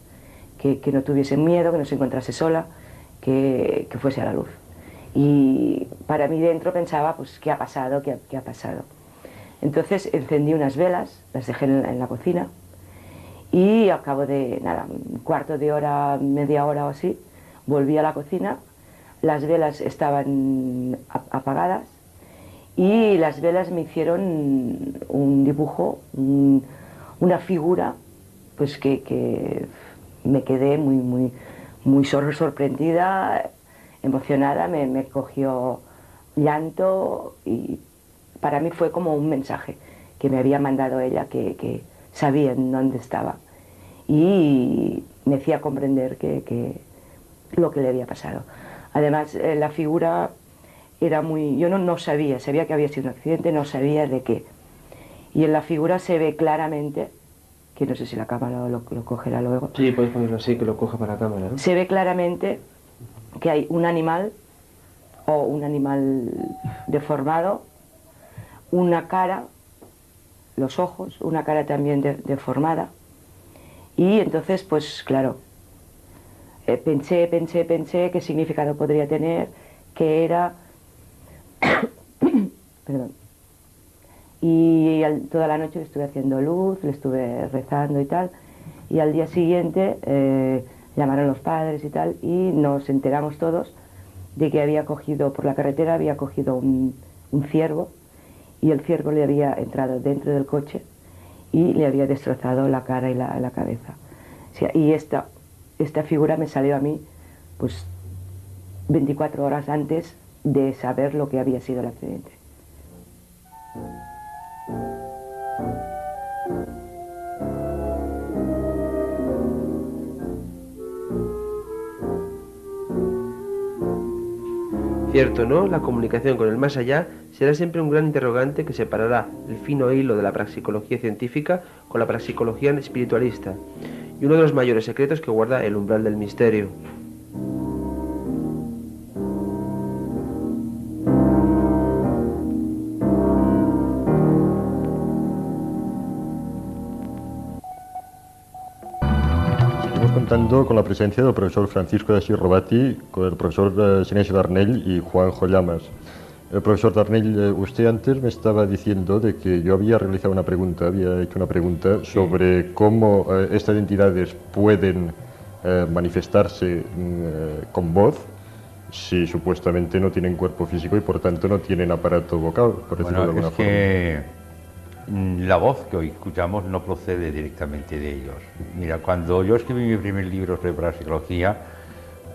Speaker 15: que, que, no tuviese miedo, que no se encontrase sola, que, que, fuese a la luz. Y para mí dentro pensaba, pues, ¿qué ha pasado? ¿Qué ha, pasado? Entonces encendí unas velas, las dejé en la, cocina y al cabo de, nada, un cuarto de hora, media hora o así, volví a la cocina, las velas estaban apagadas y las velas me hicieron un dibujo, un, una figura, pues que, que, me quedé muy, muy, muy sorprendida, emocionada, me, me, cogió llanto y para mí fue como un mensaje que me había mandado ella, que, que sabía en dónde estaba y me hacía comprender que, que lo que le había pasado. Además, eh, la figura era muy... Yo no, no sabía, sabía que había sido un accidente, no sabía de qué. Y en la figura se ve claramente, que no sé si la cámara lo, lo cogerá luego.
Speaker 8: Sí, puedes ponerlo así, que lo coja para la cámara.
Speaker 15: Se ve claramente que hay un animal, o un animal deformado, una cara, los ojos, una cara también de, deformada. Y entonces, pues claro, eh, pensé, pensé, pensé qué significado podría tener, que era Perdón. Y toda la noche le estuve haciendo luz, le estuve rezando y tal. Y al día siguiente eh, llamaron los padres y tal, y nos enteramos todos de que había cogido, por la carretera, había cogido un, ciervo, y el ciervo le había entrado dentro del coche y le había destrozado la cara y la, cabeza. Y esta, esta figura me salió a mí, pues, 24 horas antes de saber lo que había sido el accidente.
Speaker 8: Cierto, ¿no? La comunicación con el más allá será siempre un gran interrogante que separará el fino hilo de la praxicología científica con la praxicología espiritualista, y uno de los mayores secretos que guarda el umbral del misterio.
Speaker 3: Contando con la presencia del profesor Francisco de Asís Robati, con el profesor eh, Sinesio Darnell y Juanjo Llamas. El profesor Darnell, eh, usted antes me estaba diciendo de que yo había realizado una pregunta, había hecho una pregunta sobre cómo eh, estas entidades pueden eh, manifestarse mm, con voz si supuestamente no tienen cuerpo físico y por tanto no tienen aparato vocal, por decirlo
Speaker 5: bueno,
Speaker 3: de alguna
Speaker 5: es
Speaker 3: forma.
Speaker 5: que la voz que hoy escuchamos no procede directamente de ellos. Mira, cuando yo escribí mi primer libro sobre parapsicología,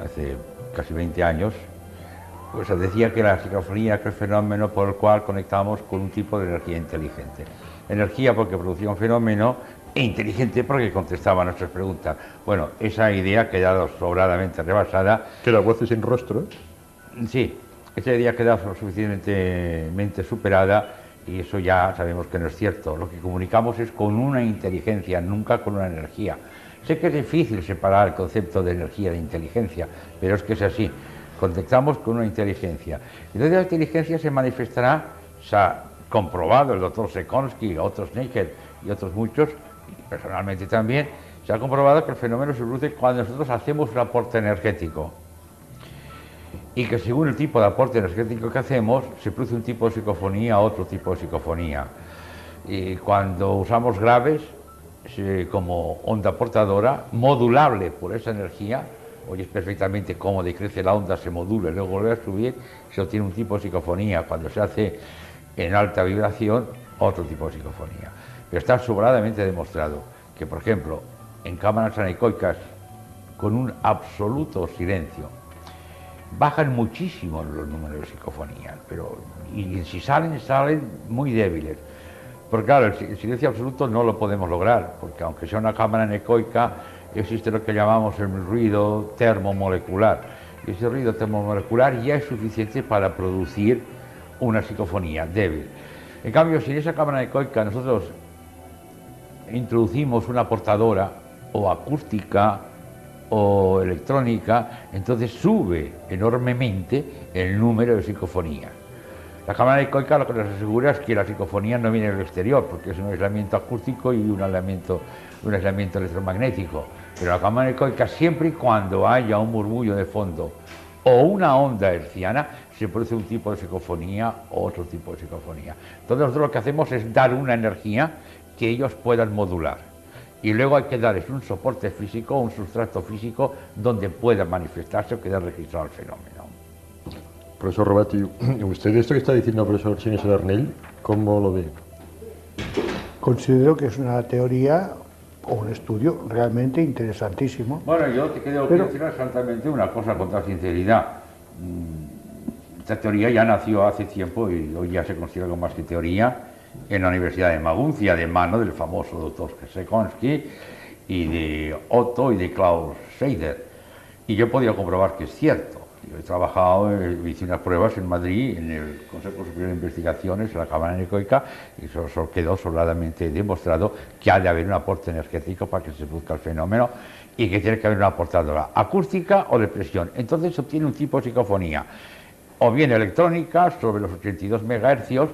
Speaker 5: hace casi 20 años, pues decía que la psicofonía es el fenómeno por el cual conectamos con un tipo de energía inteligente. Energía porque producía un fenómeno e inteligente porque contestaba a nuestras preguntas. Bueno, esa idea ha quedado sobradamente rebasada.
Speaker 3: ¿Que la voz es sin rostro?
Speaker 5: Sí, esa idea ha quedado suficientemente superada y eso ya sabemos que no es cierto. Lo que comunicamos es con una inteligencia, nunca con una energía. Sé que es difícil separar el concepto de energía de inteligencia, pero es que es así. Contactamos con una inteligencia. Entonces la inteligencia se manifestará, se ha comprobado el doctor Sekonsky, otros Necker y otros muchos, personalmente también, se ha comprobado que el fenómeno se produce cuando nosotros hacemos un aporte energético. Y que según el tipo de aporte energético que hacemos, se produce un tipo de psicofonía, otro tipo de psicofonía. Y cuando usamos graves, como onda portadora, modulable por esa energía, oyes perfectamente cómo decrece la onda, se modula y luego vuelve a subir, se obtiene un tipo de psicofonía. Cuando se hace en alta vibración, otro tipo de psicofonía. Pero está sobradamente demostrado que, por ejemplo, en cámaras anecoicas, con un absoluto silencio, bajan muchísimo los números de psicofonía, pero y si salen, salen muy débiles. Porque claro, el silencio absoluto no lo podemos lograr, porque aunque sea una cámara anecoica, existe lo que llamamos el ruido termomolecular. Y ese ruido termomolecular ya es suficiente para producir una psicofonía débil. En cambio, si en esa cámara anecoica nosotros introducimos una portadora o acústica o electrónica, entonces sube enormemente el número de psicofonías. La cámara ecoica lo que nos asegura es que la psicofonía no viene del exterior, porque es un aislamiento acústico y un aislamiento, un aislamiento electromagnético. Pero la cámara ecoica, siempre y cuando haya un murmullo de fondo o una onda herciana, se produce un tipo de psicofonía o otro tipo de psicofonía. Entonces nosotros lo que hacemos es dar una energía que ellos puedan modular. Y luego hay que darles un soporte físico, un sustrato físico donde pueda manifestarse o quede registrado el fenómeno.
Speaker 3: Profesor Robati, usted esto que está diciendo el profesor Chinese Arnell, ¿cómo lo ve?
Speaker 4: Considero que es una teoría o un estudio realmente interesantísimo.
Speaker 5: Bueno, yo te quiero decir exactamente una cosa con toda sinceridad. Mm, esta teoría ya nació hace tiempo y hoy ya se considera como más que teoría en la Universidad de Maguncia, de mano del famoso doctor Sekonsky y de Otto y de Klaus Scheider. Y yo podido comprobar que es cierto. Yo he trabajado, hice unas pruebas en Madrid, en el Consejo Superior de Investigaciones, en la Cámara Anecoica, y eso, quedó sobradamente demostrado que ha de haber un aporte energético para que se produzca el fenómeno y que tiene que haber una aportadora acústica o de presión. Entonces se obtiene un tipo de psicofonía, o bien electrónica, sobre los 82 MHz,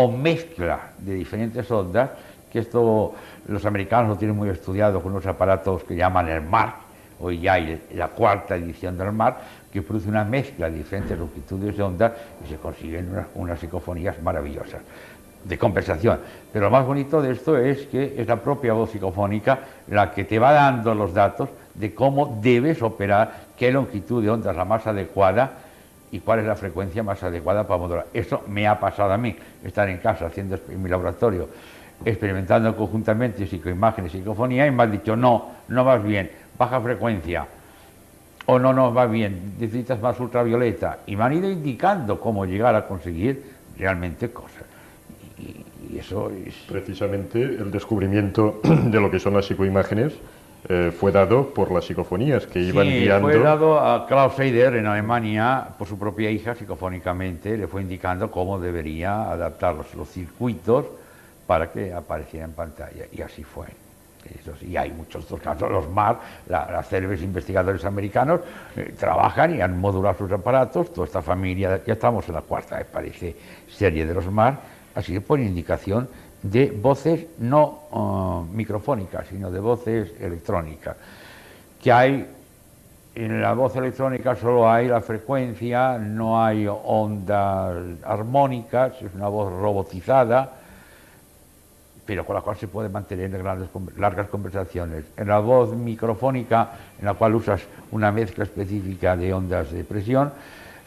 Speaker 5: o mezcla de diferentes ondas, que esto los americanos lo tienen muy estudiado con unos aparatos que llaman el MARC, hoy ya hay la cuarta edición del MARC, que produce una mezcla de diferentes longitudes de onda y se consiguen unas, psicofonías maravillosas de compensación. Pero lo más bonito de esto es que es la propia voz psicofónica la que te va dando los datos de cómo debes operar, qué longitud de onda es la más adecuada y cuál es la frecuencia más adecuada para modular. Eso me ha pasado a mí, estar en casa haciendo en mi laboratorio, experimentando conjuntamente psicoimágenes y psicofonía y me han dicho, no, no vas bien, baja frecuencia, o no, no va bien, necesitas más ultravioleta. Y me han ido indicando cómo llegar a conseguir realmente cosas. Y, eso es...
Speaker 3: Precisamente el descubrimiento de lo que son las psicoimágenes eh, fue dado por las psicofonías que iban
Speaker 5: sí,
Speaker 3: guiando.
Speaker 5: Fue dado a Klaus Seider en Alemania por su propia hija psicofónicamente, le fue indicando cómo debería adaptar los, los circuitos para que apareciera en pantalla. Y así fue. y hay muchos otros casos. Los MAR, las célebres investigadores americanos, eh, trabajan y han modulado sus aparatos. Toda esta familia, ya estamos en la cuarta, me parece, serie de los MAR, ha sido por indicación de voces no uh, microfónicas, sino de voces electrónicas. Que hay, en la voz electrónica solo hay la frecuencia, no hay ondas armónicas, es una voz robotizada, pero con la cual se puede mantener grandes, largas conversaciones. En la voz microfónica, en la cual usas una mezcla específica de ondas de presión,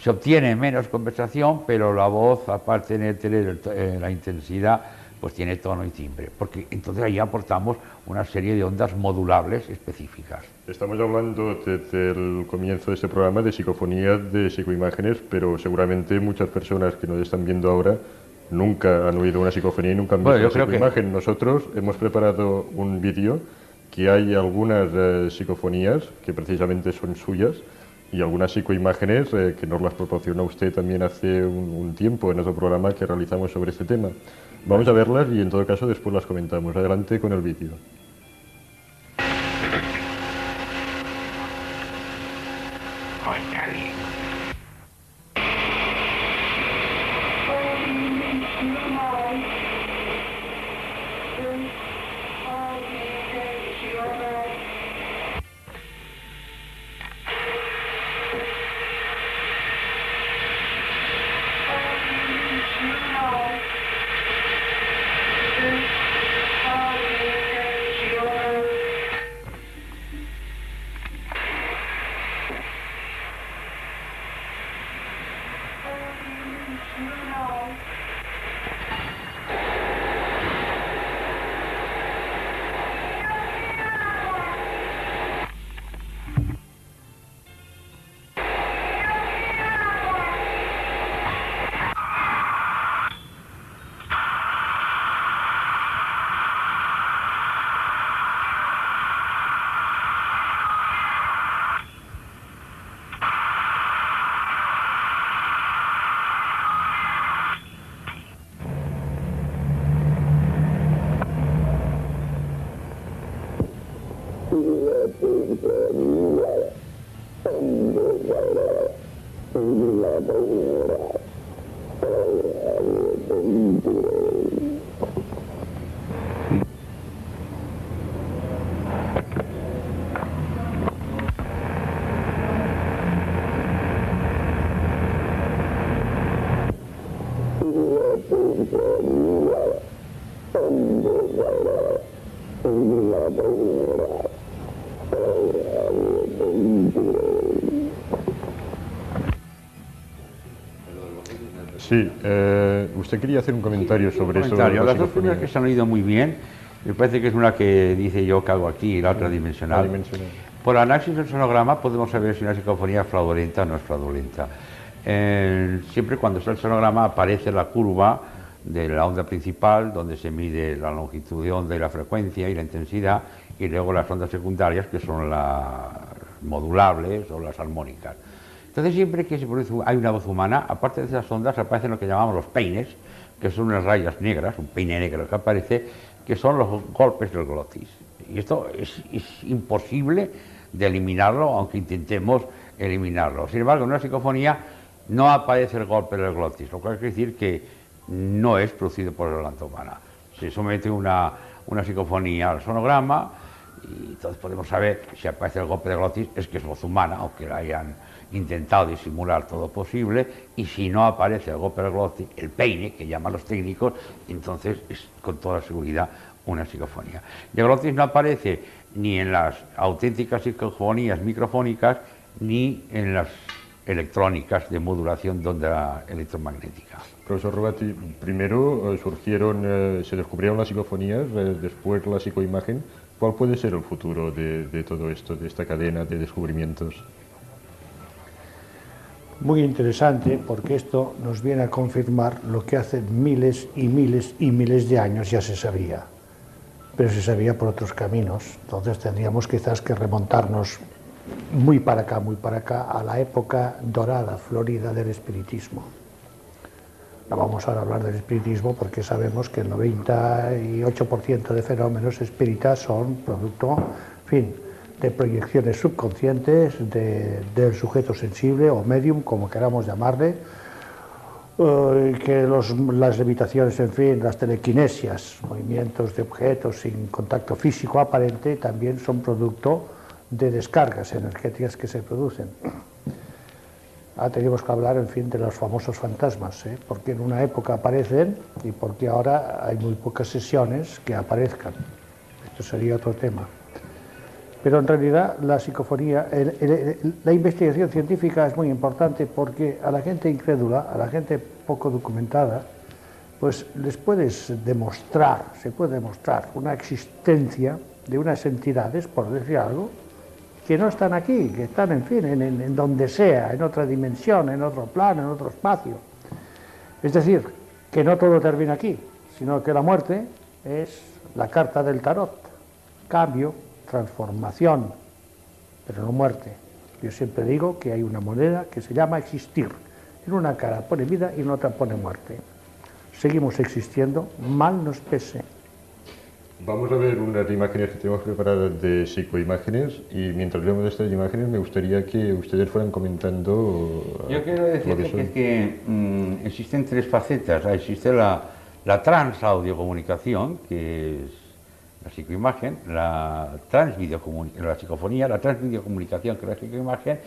Speaker 5: se obtiene menos conversación, pero la voz, aparte de tener eh, la intensidad, pues tiene tono y timbre, porque entonces ahí aportamos una serie de ondas modulables específicas.
Speaker 3: Estamos hablando desde el comienzo de este programa de psicofonía, de psicoimágenes, pero seguramente muchas personas que nos están viendo ahora nunca han oído una psicofonía y nunca han visto una psicoimagen. Nosotros hemos preparado un vídeo que hay algunas eh, psicofonías que precisamente son suyas y algunas psicoimágenes eh, que nos las proporcionó usted también hace un, un tiempo en otro programa que realizamos sobre este tema. Vamos a verlas y en todo caso después las comentamos. Adelante con el vídeo. Sí, eh, usted quería hacer un comentario sobre eso.
Speaker 5: Comentario. Las dos primeras que se han oído muy bien, me parece que es una que dice yo que hago aquí y la otra dimensional. Por análisis del sonograma podemos saber si una psicofonía es fraudulenta o no es fraudulenta. Eh, siempre cuando está el sonograma aparece la curva de la onda principal, donde se mide la longitud de onda y la frecuencia y la intensidad, y luego las ondas secundarias, que son las modulables o las armónicas. Entonces, siempre que se produce, hay una voz humana, aparte de esas ondas, aparecen lo que llamamos los peines, que son unas rayas negras, un peine negro que aparece, que son los golpes del glotis. Y esto es, es imposible de eliminarlo, aunque intentemos eliminarlo. Sin embargo, en una psicofonía no aparece el golpe del glotis, lo cual quiere decir que no es producido por la garganta humana. Se somete una, una psicofonía al sonograma y entonces podemos saber si aparece el golpe de glotis es que es voz humana, aunque la hayan intentado disimular todo posible, y si no aparece el golpe de glotis, el peine, que llaman los técnicos, entonces es con toda seguridad una psicofonía. Y el glotis no aparece ni en las auténticas psicofonías microfónicas ni en las electrónicas de modulación de onda electromagnética.
Speaker 3: Profesor Robati, primero eh, surgieron, eh, se descubrieron las psicofonías, eh, después la psicoimagen. ¿Cuál puede ser el futuro de, de todo esto, de esta cadena de descubrimientos?
Speaker 4: Muy interesante porque esto nos viene a confirmar lo que hace miles y miles y miles de años ya se sabía, pero se sabía por otros caminos. Entonces tendríamos quizás que remontarnos muy para acá, muy para acá, a la época dorada, florida del espiritismo. Vamos ahora a hablar del espiritismo porque sabemos que el 98% de fenómenos espíritas son producto, fin, de proyecciones subconscientes de- del sujeto sensible o medium, como queramos llamarle, eh, que las levitaciones, en fin, las telequinesias, movimientos de objetos sin contacto físico aparente, también son producto de descargas energéticas que se producen. Ahora tenemos que hablar, en fin, de los famosos fantasmas, ¿eh? porque en una época aparecen y porque ahora hay muy pocas sesiones que aparezcan. Esto sería otro tema. Pero en realidad la psicofonía, la investigación científica es muy importante porque a la gente incrédula, a la gente poco documentada, pues les puedes demostrar, se puede demostrar una existencia de unas entidades, por decir algo, que no están aquí, que están, en fin, en, donde sea, en otra dimensión, en otro plano, en otro espacio. Es decir, que no todo termina aquí, sino que la muerte es la carta del tarot. Cambio, transformación, pero no muerte. Yo siempre digo que hay una moneda que se llama existir. En una cara pone vida y en otra pone muerte. Seguimos existiendo, mal nos pese.
Speaker 3: Vamos a ver unas imágenes que tenemos preparadas de psicoimágenes y mientras vemos estas imágenes me gustaría que ustedes fueran comentando
Speaker 5: Yo quiero
Speaker 3: lo
Speaker 5: decirte que,
Speaker 3: son.
Speaker 5: es que mm, existen tres facetas. Ah, Existe la, la transaudiocomunicación, que es la psicoimagen, la transvideocomunicación, la psicofonía, la transvideocomunicación, que es la psicoimagen,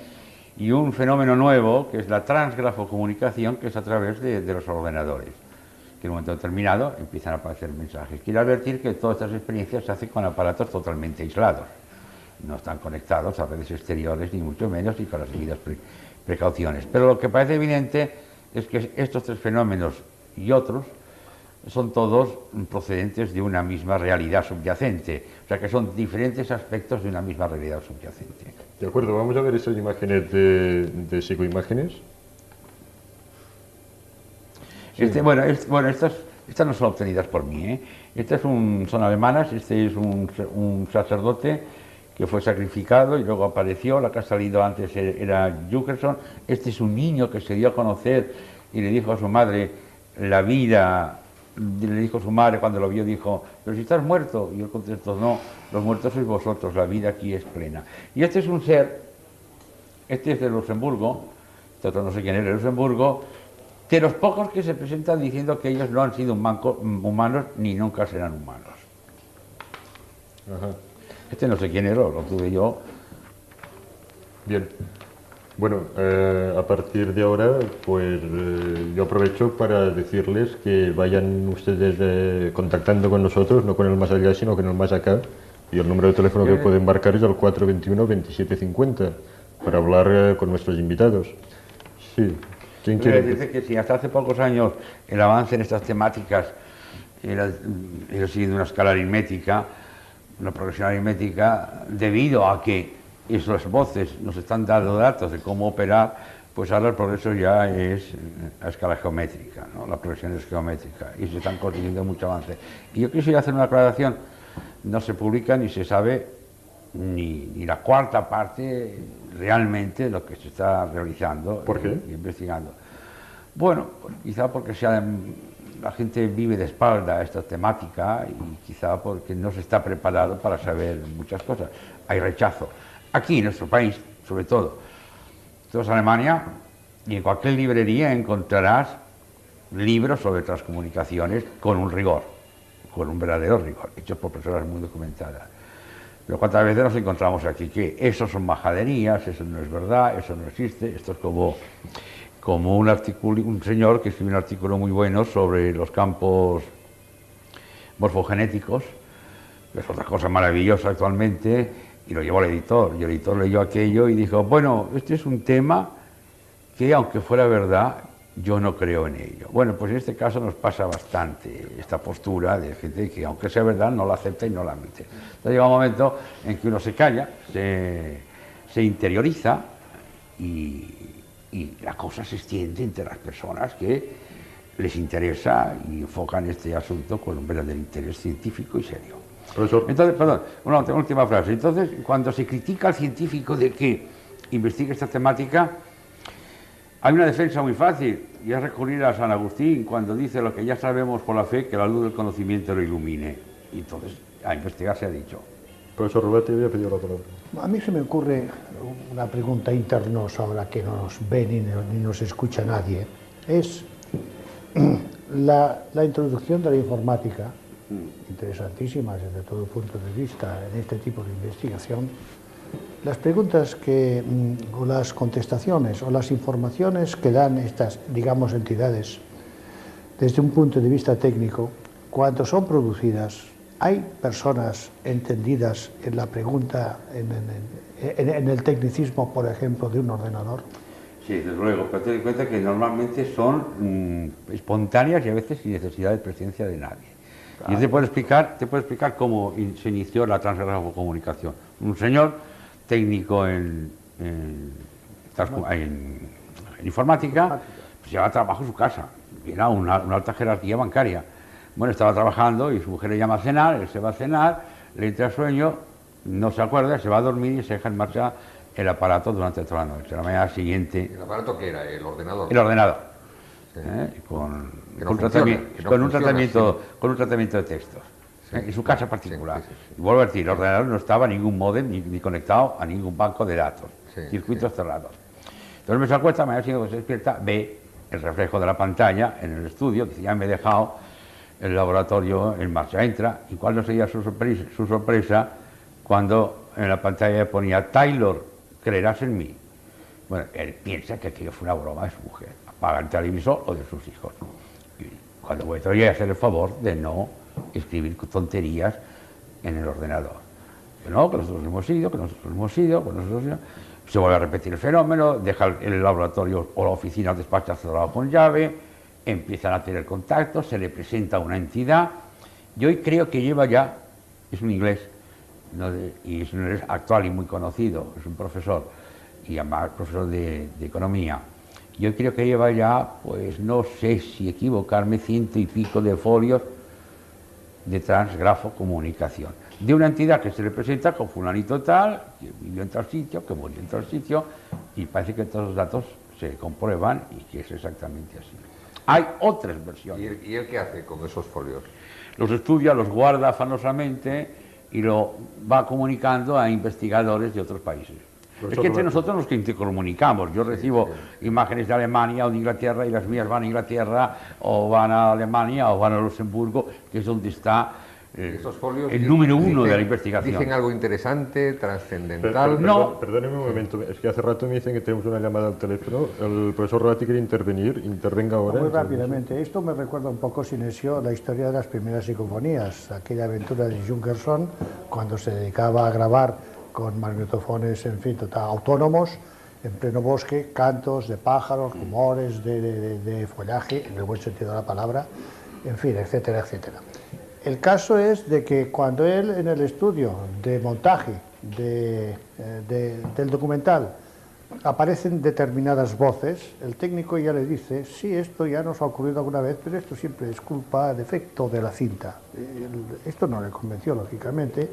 Speaker 5: y un fenómeno nuevo, que es la transgrafocomunicación, que es a través de, de los ordenadores, que en un momento determinado empiezan a aparecer mensajes. Quiero advertir que todas estas experiencias se hacen con aparatos totalmente aislados no están conectados a redes exteriores, ni mucho menos, y con las debidas pre- precauciones. Pero lo que parece evidente es que estos tres fenómenos y otros son todos procedentes de una misma realidad subyacente, o sea que son diferentes aspectos de una misma realidad subyacente.
Speaker 3: De acuerdo, vamos a ver esas imágenes de, de psicoimágenes.
Speaker 5: Este, bueno, es- bueno estas, no son obtenidas por mí, ¿eh? Estas son alemanas, este es un, sacerdote que fue sacrificado y luego apareció, la que ha salido antes e- era Jukerson, este es un niño que se dio a conocer y le dijo a su madre la vida, le dijo a su madre cuando lo vio, dijo, pero si estás muerto, y él contestó, no, los muertos sois vosotros, la vida aquí es plena. Y este es un ser, este es de Luxemburgo, no sé quién es de Luxemburgo, de los pocos que se presentan diciendo que ellos no han sido humanos ni nunca serán humanos. Este no sé quién era, lo tuve yo.
Speaker 3: Bien. Bueno, eh, a partir de ahora, pues eh, yo aprovecho para decirles que vayan ustedes eh, contactando con nosotros, no con el más allá, sino con el más acá. Y el número de teléfono que pueden marcar es el 421-2750 para hablar con nuestros invitados. Sí,
Speaker 5: ¿quién quiere? Dice que si hasta hace pocos años el avance en estas temáticas era, era siguiendo una escala aritmética, una progresión aritmética, debido a que esas voces nos están dando datos de cómo operar, pues ahora el progreso ya es a escala geométrica, ¿no? la progresión es geométrica y se están consiguiendo mucho avance. Y yo quisiera hacer una aclaración, no se publica ni se sabe ni, ni la cuarta parte realmente de lo que se está realizando
Speaker 3: ¿Por qué?
Speaker 5: y investigando. Bueno, quizá porque sea, la gente vive de espalda a esta temática y quizá porque no se está preparado para saber muchas cosas. Hay rechazo aquí en nuestro país, sobre todo. A Alemania y en cualquier librería encontrarás libros sobre transcomunicaciones con un rigor, con un verdadero rigor, hechos por personas muy documentadas. Pero cuántas veces nos encontramos aquí que eso son majaderías, eso no es verdad, eso no existe, esto es como, como un, artículo, un señor que escribió un artículo muy bueno sobre los campos morfogenéticos, que es otra cosa maravillosa actualmente, y lo llevó al editor, y el editor leyó aquello y dijo, bueno, este es un tema que aunque fuera verdad, yo no creo en ello. Bueno, pues en este caso nos pasa bastante esta postura de gente que aunque sea verdad no la acepta y no la admite. Entonces llega un momento en que uno se calla, se, se interioriza y, y la cosa se extiende entre las personas que les interesa y enfocan este asunto con un verdadero interés científico y serio. Entonces, perdón, una última frase. Entonces, cuando se critica al científico de que investigue esta temática, hay una defensa muy fácil y es recurrir a San Agustín cuando dice lo que ya sabemos por la fe, que la luz del conocimiento lo ilumine. Y entonces, a investigar se ha dicho.
Speaker 3: Profesor Roberto, voy a pedir la palabra.
Speaker 4: A mí se me ocurre una pregunta internos ahora que no nos ve ni, ni nos escucha nadie. Es la, la introducción de la informática interesantísimas desde todo punto de vista en este tipo de investigación, las preguntas que, mm, o las contestaciones o las informaciones que dan estas, digamos, entidades desde un punto de vista técnico, cuando son producidas, hay personas entendidas en la pregunta, en, en, en el tecnicismo, por ejemplo, de un ordenador.
Speaker 5: Sí, desde luego, pero ten en cuenta que normalmente son mm, espontáneas y a veces sin necesidad de presencia de nadie. Y te puedo explicar, te puedo explicar cómo se inició la comunicación. Un señor técnico en, en, informática, pues llevaba trabajo en su casa, era una, una, alta jerarquía bancaria. Bueno, estaba trabajando y su mujer le llama a cenar, él se va a cenar, le entra sueño, no se acuerda, se va a dormir y se deja en marcha el aparato durante toda la noche. La mañana siguiente...
Speaker 6: ¿El aparato qué era? ¿El ordenador?
Speaker 5: El ordenador. ¿eh? con, con, un tratamiento, con, un tratamiento, con un tratamiento de textos. En su casa particular. y vuelvo a decir, el ordenador no estaba ningún modem ni, conectado a ningún banco de datos, circuitos cerrados. Entonces me se acuesta, mañana siguiente se despierta, ve el reflejo de la pantalla en el estudio, dice, ya me he dejado el laboratorio en marcha, entra, y cuál no sería su sorpresa, su sorpresa cuando en la pantalla ponía, Taylor, creerás en mí. Bueno, él piensa que aquello fue una broma de su mujer pagar el televisor o de sus hijos. Y cuando voy a hacer el favor de no escribir tonterías en el ordenador. Que no, que nosotros hemos ido, que nosotros hemos ido, que nosotros hemos ido. Se vuelve a repetir el fenómeno, deja el laboratorio o la oficina despacho cerrado con llave, empiezan a tener contacto, se le presenta una entidad. Yo hoy creo que lleva ya, es un inglés, y es un inglés actual y muy conocido, es un profesor, y además profesor de economía, yo creo que lleva ya, pues no sé si equivocarme, ciento y pico de folios de transgrafo comunicación. De una entidad que se le presenta con fulanito tal, que vivió en tal sitio, que murió en tal sitio, y parece que todos los datos se comprueban y que es exactamente así. Hay otras versiones.
Speaker 6: ¿Y él, qué hace con esos folios?
Speaker 5: Los estudia, los guarda afanosamente y lo va comunicando a investigadores de otros países. Es que entre nosotros nos intercomunicamos. Yo recibo imágenes de Alemania o de Inglaterra y las mías van a Inglaterra o van a Alemania o van a Luxemburgo, que es donde está eh,
Speaker 6: Esos folios
Speaker 5: el
Speaker 6: dicen-
Speaker 5: número uno de la
Speaker 6: dicen-
Speaker 5: investigación.
Speaker 6: Dicen algo interesante, trascendental.
Speaker 3: per- perdón- Perdóneme un momento, es que hace rato me dicen que tenemos una llamada al teléfono. El profesor Ratti quiere intervenir, intervenga ahora.
Speaker 4: Muy rápidamente, esto me recuerda un poco, Sinesio, la historia de las primeras psicofonías, aquella aventura de Junkerson, cuando se dedicaba a grabar con magnetofones, en fin, total, autónomos, en pleno bosque, cantos de pájaros, rumores de, de- follaje, en el buen sentido de la palabra, en fin, etcétera, etcétera. El caso es de que cuando él en el estudio de montaje de, eh, de- del documental aparecen determinadas voces, el técnico ya le dice, sí, esto ya nos ha ocurrido alguna vez, pero esto siempre es culpa, defecto de la cinta. El- Esto no le convenció, lógicamente,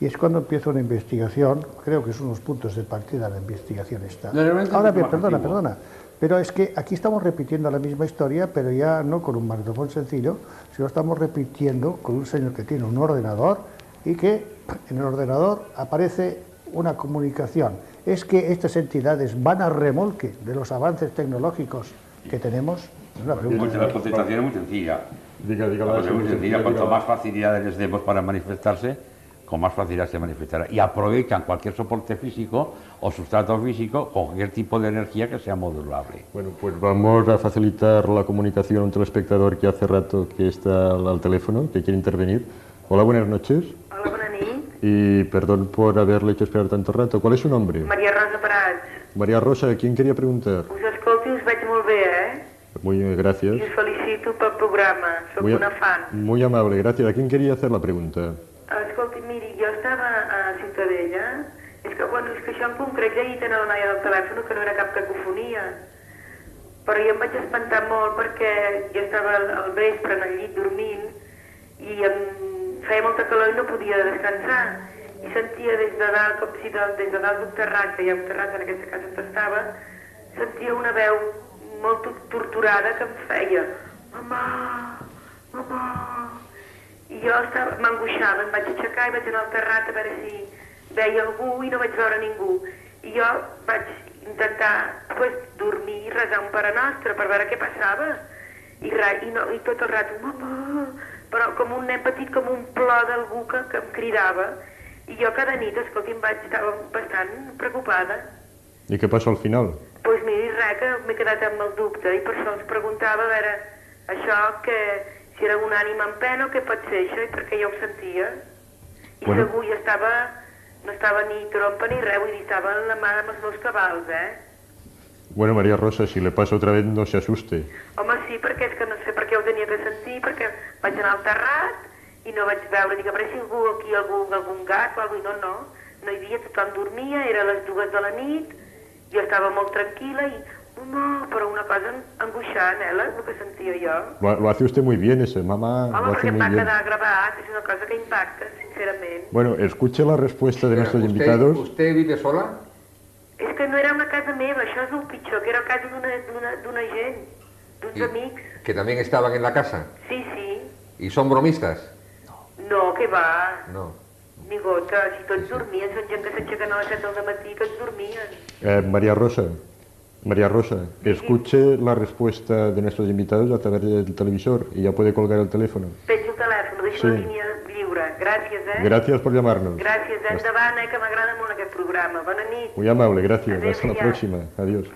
Speaker 4: y es cuando empieza una investigación, creo que son los puntos de partida de la investigación esta. Ahora bien, perdona,
Speaker 5: antiguo.
Speaker 4: perdona, pero es que aquí estamos repitiendo la misma historia, pero ya no con un magnetofón sencillo, sino estamos repitiendo con un señor que tiene un ordenador y que en el ordenador aparece una comunicación. Es que estas entidades van a remolque de los avances tecnológicos que tenemos. Es una pregunta.
Speaker 5: La contestación es muy sencilla.
Speaker 3: Diga, diga,
Speaker 5: La es muy sencilla.
Speaker 3: diga,
Speaker 5: Cuanto más facilidades les demos para manifestarse, con más facilidad se manifestará. Y aprovechan cualquier soporte físico o sustrato físico con cualquier tipo de energía que sea modulable.
Speaker 3: Bueno, pues vamos a facilitar la comunicación a un telespectador que hace rato que está al, al teléfono, que quiere intervenir. Hola, buenas noches.
Speaker 16: Hola, bona nit.
Speaker 3: Y perdón por haberle hecho esperar tanto rato. ¿Cuál es su nombre?
Speaker 16: Maria Rosa Prats.
Speaker 3: María Rosa, ¿quién quería preguntar?
Speaker 16: Us escolto veig molt bé, eh?
Speaker 3: Muy bien, gracias.
Speaker 16: I us felicito pel programa. Soc
Speaker 3: Muy,
Speaker 16: una fan.
Speaker 3: muy amable, gracias. ¿A quién quería hacer la pregunta?
Speaker 16: Escolti, que en concret ja hi tenen la noia del telèfon que no era cap cacofonia. Però jo em vaig espantar molt perquè jo estava al, al vespre en el llit dormint i em feia molta calor i no podia descansar. I sentia des de dalt, com si del, des de dalt d'un terrat, que hi ha un terrat en aquesta casa on estava, sentia una veu molt tor- torturada que em feia Mamà, mamà... I jo m'angoixava, em vaig aixecar i vaig anar al terrat a veure si veia algú i no vaig veure ningú. I jo vaig intentar pues, dormir i resar un pare nostre per veure què passava. I, ra, i, no, i tot el rato, mamà, però com un nen petit, com un plor d'algú que, que em cridava. I jo cada nit, escolti, em vaig estar bastant preocupada.
Speaker 3: ¿Y qué pasó al final?
Speaker 16: Doncs pues miri, res, que m'he quedat amb el dubte i per això els preguntava a veure això, que si era una ànima en pena o què pot ser això i perquè jo ho sentia. I
Speaker 3: Bueno.
Speaker 16: segur, jo estava, no estava ni trompa ni res, vull dir, estava en la mà amb els meus cabals, eh?
Speaker 3: Bueno, María Rosa, si le pasa otra vez, no se asuste.
Speaker 16: Home, sí, perquè és que no sé per què ho tenia que sentir, perquè vaig anar al terrat i no vaig veure, dic, a veure si algú aquí, algú, algun gat o alguna no, no, no hi havia, tothom dormia, era les dues de la nit, jo estava molt tranquil·la i, no, però una cosa angoixant, eh, el que sentia jo.
Speaker 3: Lo, lo hace usted muy bien ese, mamá,
Speaker 16: Home,
Speaker 3: lo
Speaker 16: perquè
Speaker 3: hace
Speaker 16: em
Speaker 3: muy
Speaker 16: va
Speaker 3: bien.
Speaker 16: quedar gravat, és una cosa que impacta, sincerament.
Speaker 3: Bueno, escuche la respuesta de nuestros
Speaker 6: ¿Usted,
Speaker 3: invitados.
Speaker 6: ¿Usted vive sola?
Speaker 16: És que no era una casa meva, això és el pitjor, que era casa d'una gent, d'uns amics.
Speaker 6: Que también estaban en la casa.
Speaker 16: Sí, sí.
Speaker 6: ¿Y son bromistas?
Speaker 16: No, que va,
Speaker 6: No.
Speaker 16: ni gota, si tots dormien, són gent que s'aixequen a les 7 del matí, que es dormien.
Speaker 3: Eh, María Rosa, María Rosa, escuche la respuesta de nuestros invitados a través del televisor y ya puede colgar el teléfono.
Speaker 16: Penjo el telèfon, deixo
Speaker 3: Sí.
Speaker 16: la línia. Gràcies, eh?
Speaker 3: Gracias por llamarnos.
Speaker 16: Gràcies, eh? Endavant, eh? Que m'agrada molt aquest programa. Bona nit.
Speaker 3: Muy amable, gracias.
Speaker 16: Adiós,
Speaker 3: Hasta la próxima. Adiós.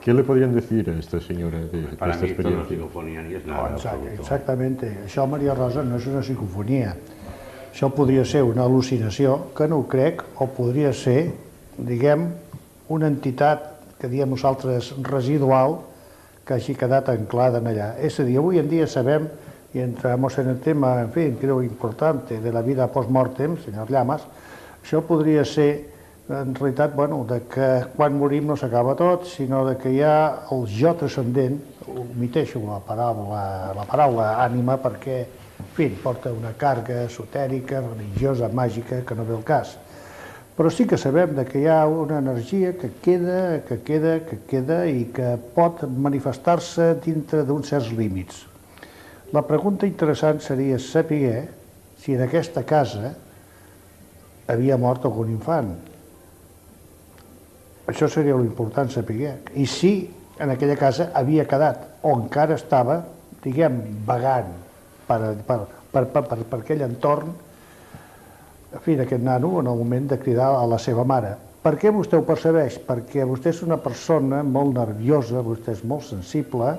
Speaker 3: ¿Qué le podrían decir a esta señora de, de
Speaker 5: Para
Speaker 3: esta
Speaker 5: mí esto no es
Speaker 3: experiencia?
Speaker 5: psicofonía ni es nada.
Speaker 4: Exacte,
Speaker 5: absoluto.
Speaker 4: exactamente. Això, Maria Rosa, no és una psicofonia. Això podria ser una al·lucinació, que no ho crec, o podria ser, diguem, una entitat que diem nosaltres residual, que hagi quedat anclada en allà. És a dir, avui en dia sabem, y entramos en el tema, en fin, creo importante, de la vida post-mortem, senyor Llamas, això podria ser, en realitat, bueno, de que quan morim no s'acaba tot, sinó de que hi ha el jo transcendent, omiteixo la paraula, la paraula ànima perquè, en fi, porta una càrrega esotèrica, religiosa, màgica, que no ve el cas. Però sí que sabem de que hi ha una energia que queda, que queda, que queda i que pot manifestar-se dintre d'uns certs límits. La pregunta interessant seria saber si en aquesta casa havia mort algun infant. Això seria l'important saber. I si en aquella casa havia quedat o encara estava, diguem, vagant per, per, per, per, per, per aquell entorn, en fi, aquest nano en el moment de cridar a la seva mare. Per què vostè ho percebeix? Perquè vostè és una persona molt nerviosa, vostè és molt sensible.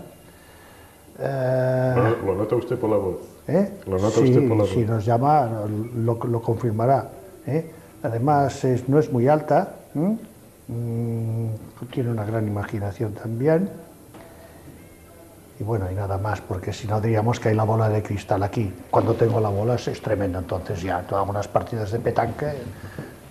Speaker 3: Eh... Lo, nota usted por la voz.
Speaker 4: ¿Eh?
Speaker 3: Lo nota
Speaker 4: sí,
Speaker 3: usted por la voz.
Speaker 4: Si nos llama, lo, lo confirmará. ¿eh? Además, es, no es muy alta. Mm, tiene una gran imaginación también. Y bueno, y nada más, porque si no diríamos que hay la bola de cristal aquí. Cuando tengo la bola es, es tremendo, entonces ya todas unas partidas de petanque.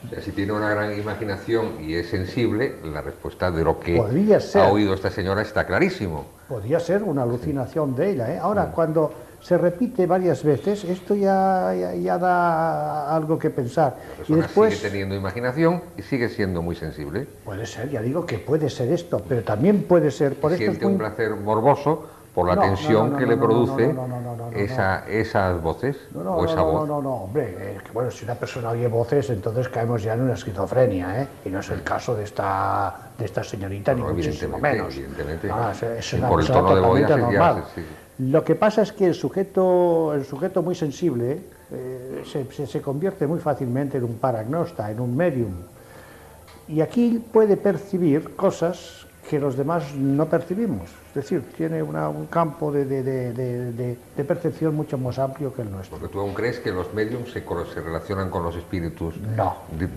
Speaker 6: O sea, si tiene una gran imaginación y es sensible, la respuesta de lo que
Speaker 4: ser.
Speaker 6: ha oído esta señora está clarísimo.
Speaker 4: Podría ser una alucinación de ella. ¿eh? Ahora, cuando se repite varias veces, esto ya, ya, ya da algo que pensar.
Speaker 6: La
Speaker 4: Y después,
Speaker 6: sigue teniendo imaginación y sigue siendo muy sensible.
Speaker 4: puede ser, ya digo que puede ser esto, pero también puede ser, por esto es
Speaker 6: Siente
Speaker 4: muy-
Speaker 6: un placer morboso por la
Speaker 4: No,
Speaker 6: tensión
Speaker 4: no, no,
Speaker 6: que le produce esa, esas voces o esa voz.
Speaker 4: no, no, no, hombre, bueno, si una persona oye voces, entonces caemos ya en una esquizofrenia, ¿eh? Y no es el caso de esta, de esta señorita, ni muchísimo menos.
Speaker 6: evidentemente.
Speaker 4: Es, una
Speaker 6: por el tono de voz
Speaker 4: normal.
Speaker 6: sí.
Speaker 4: Lo que pasa es que el sujeto, el sujeto muy sensible eh, se, se- se convierte muy fácilmente en un paragnosta, en un medium. Y aquí puede percibir cosas que los demás no percibimos. Es decir, tiene una- un campo de, de- de- de- de- de percepción mucho más amplio que el nuestro.
Speaker 6: Porque tú aún crees que los mediums se, se relacionan con los espíritus
Speaker 4: No.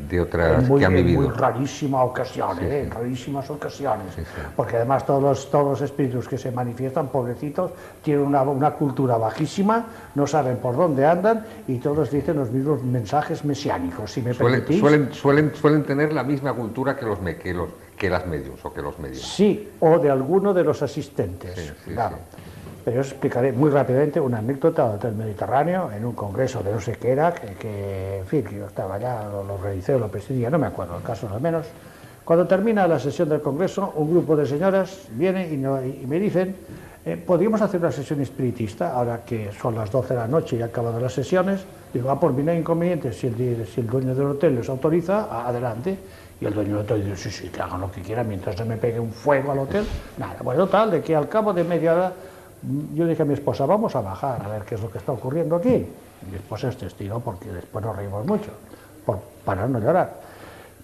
Speaker 6: de, otras
Speaker 4: muy,
Speaker 6: que han
Speaker 4: en
Speaker 6: vivido.
Speaker 4: muy rarísimas ocasiones,
Speaker 6: Sí,
Speaker 4: ¿eh?
Speaker 6: sí.
Speaker 4: rarísimas ocasiones. Porque además todos los, todos los espíritus que se manifiestan, pobrecitos, tienen una, una cultura bajísima, no saben por dónde andan y todos dicen los mismos mensajes mesiánicos. Si me
Speaker 6: Suelen,
Speaker 4: permitís.
Speaker 6: suelen, suelen, suelen tener la misma cultura que los, que los que las mediums o que los mediums.
Speaker 4: Sí, o de alguno de los asistentes. claro. Pero yo os explicaré muy rápidamente una anécdota del Mediterráneo en un congreso de no sé qué era, que, que, en fin, que yo estaba allá, lo, lo realicé o lo presidía, no me acuerdo el caso al menos. Cuando termina la sesión del congreso, un grupo de señoras viene y, no- y me dicen, eh, ¿podríamos hacer una sesión espiritista ahora que son las 12 de la noche y han acabado las sesiones? Digo, ah, por mí no hay inconveniente, si el, si el dueño del hotel les autoriza, adelante. Y el dueño del hotel dice, sí, sí, que hagan lo que quieran mientras no me pegue un fuego al hotel. Nada, bueno, tal, de que al cabo de media hora mm, yo dije a mi esposa, vamos a bajar a ver qué es lo que está ocurriendo aquí. Mi esposa es testigo porque después nos reímos mucho, por, para no llorar.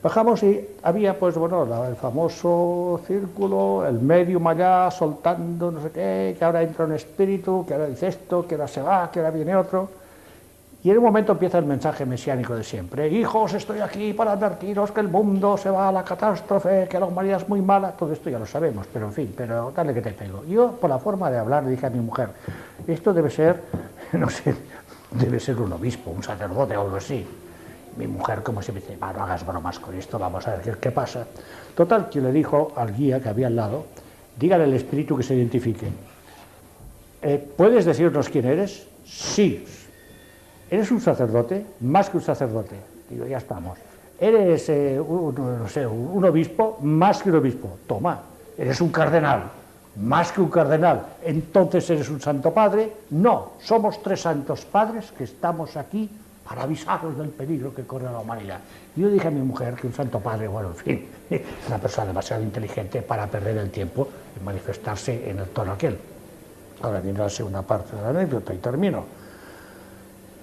Speaker 4: Bajamos y había, pues bueno, el famoso círculo, el medium allá soltando no sé qué, que ahora entra un espíritu, que ahora dice esto, que ahora se va, que ahora viene otro. Y en un momento empieza el mensaje mesiánico de siempre. Hijos, estoy aquí para advertiros que el mundo se va a la catástrofe, que la humanidad es muy mala. Todo esto ya lo sabemos, pero en fin, pero dale que te pego. Yo, por la forma de hablar, le dije a mi mujer, esto debe ser, no sé, debe ser un obispo, un sacerdote o algo así. Mi mujer, como siempre, dice, "Va, no hagas bromas con esto, vamos a ver qué, qué pasa. Total, que le dijo al guía que había al lado, dígale al espíritu que se identifique. "Eh, ¿Puedes decirnos quién eres? Sí. ¿Eres un sacerdote? Más que un sacerdote. Digo, ya estamos. ¿Eres eh, un, un obispo? Más que un obispo. Toma. ¿Eres un cardenal? Más que un cardenal. Entonces eres un santo padre. No, somos tres santos padres que estamos aquí para avisaros del peligro que corre la humanidad. Yo dije a mi mujer que un santo padre, bueno, en fin, es una persona demasiado inteligente para perder el tiempo en manifestarse en el tono aquel. Ahora viene la segunda parte de la anécdota y termino.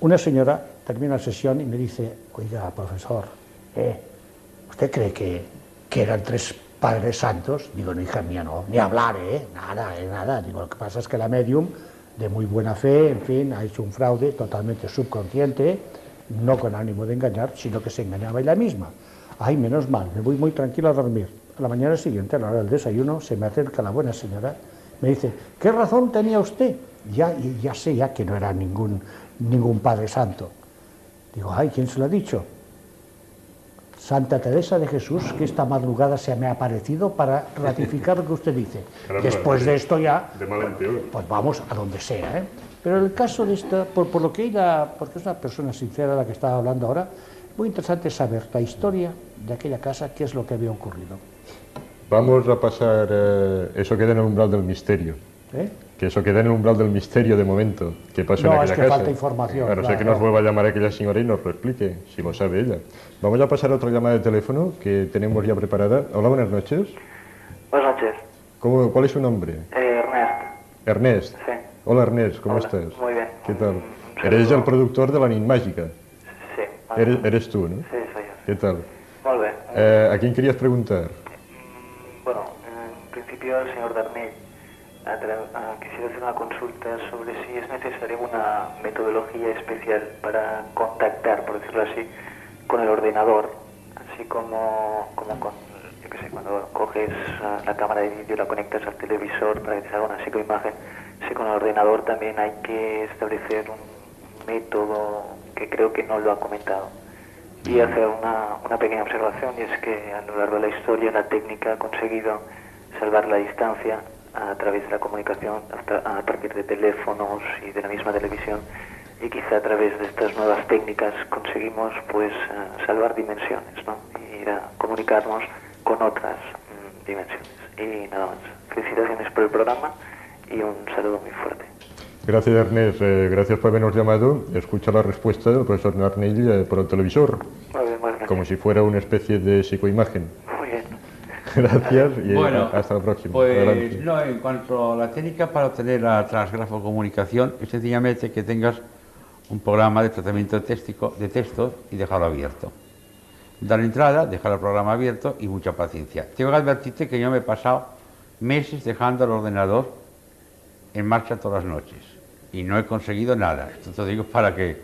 Speaker 4: Una señora termina la sesión y me dice, oiga, profesor, eh, ¿usted cree que, que eran tres padres santos? Digo, no, hija mía, no, ni hablar, ¿eh? Nada, eh, nada. Digo, lo que pasa es que la medium, de muy buena fe, en fin, ha hecho un fraude totalmente subconsciente, no con ánimo de engañar, sino que se engañaba ella misma. Ay, menos mal, me voy muy tranquila a dormir. A la mañana siguiente, a la hora del desayuno, se me acerca la buena señora, me dice, ¿qué razón tenía usted? Ya, ya sé ya que no era ningún, ningún Padre Santo. Digo, ay, ¿quién se lo ha dicho? Santa Teresa de Jesús, que esta madrugada se me ha aparecido para ratificar lo que usted dice.
Speaker 3: Caramba,
Speaker 4: Después de esto ya,
Speaker 3: De mal en peor.
Speaker 4: pues vamos a donde sea. ¿eh? Pero el caso de esta, por, por lo que ella, porque es una persona sincera la que estaba hablando ahora, muy interesante saber la historia de aquella casa, qué es lo que había ocurrido.
Speaker 3: Vamos a pasar, eh, eso queda en el umbral del misterio.
Speaker 4: ¿eh?
Speaker 3: Que eso queda en el umbral del misterio de momento. ¿Qué pasó
Speaker 4: No,
Speaker 3: en
Speaker 4: es
Speaker 3: aquella
Speaker 4: que
Speaker 3: casa?
Speaker 4: falta información,
Speaker 3: A no ser que
Speaker 4: claro.
Speaker 3: nos vuelva a llamar aquella señora y nos lo explique, si lo sabe ella. Vamos a pasar a otra llamada de teléfono que tenemos ya preparada. Hola, buenas noches.
Speaker 17: Buenas noches,
Speaker 3: ¿Cómo, ¿Cuál es su nombre?
Speaker 17: eh, Ernest.
Speaker 3: Ernest.
Speaker 17: Sí.
Speaker 3: Hola, Ernest, ¿cómo
Speaker 17: Hola,
Speaker 3: estás?
Speaker 17: muy bien.
Speaker 3: ¿Qué tal? Eres el productor de la Nin Mágica.
Speaker 17: Sí.
Speaker 3: Eres, eres tú, ¿no?
Speaker 17: Sí, soy yo.
Speaker 3: ¿Qué tal?
Speaker 17: Molt bé.
Speaker 3: Eh, ¿A quién querías preguntar?
Speaker 17: Bueno, en principio al señor Darnell. Quisiera hacer una consulta sobre si es necesaria una metodología especial para contactar, por decirlo así, con el ordenador, así como, como con, yo sé, cuando coges la cámara de vídeo y la conectas al televisor para que te salga una psicoimagen, si con el ordenador también hay que establecer un método que creo que no lo ha comentado. Y hacer una, una pequeña observación, y es que a lo largo de la historia la técnica ha conseguido salvar la distancia a través de la comunicación a partir de teléfonos y de la misma televisión y quizá a través de estas nuevas técnicas conseguimos pues eh, salvar dimensiones ¿no? y ir a comunicarnos con otras mm, dimensiones y nada más felicitaciones por el programa y un saludo muy fuerte
Speaker 3: Gracias, Ernest. Eh, gracias por habernos llamado. Escucha la respuesta del profesor Narnell eh, por el televisor, como si fuera una especie de psicoimagen. Gracias y
Speaker 5: Bueno,
Speaker 3: hasta la próxima.
Speaker 5: Pues
Speaker 3: Adelante.
Speaker 5: no, en cuanto a la técnica para obtener la transgrafocomunicación, es sencillamente que tengas un programa de tratamiento de, téstico- de textos y dejarlo abierto. Dar entrada, dejar el programa abierto y mucha paciencia. Tengo que advertirte que yo me he pasado meses dejando el ordenador en marcha todas las noches y no he conseguido nada. Esto te digo para que,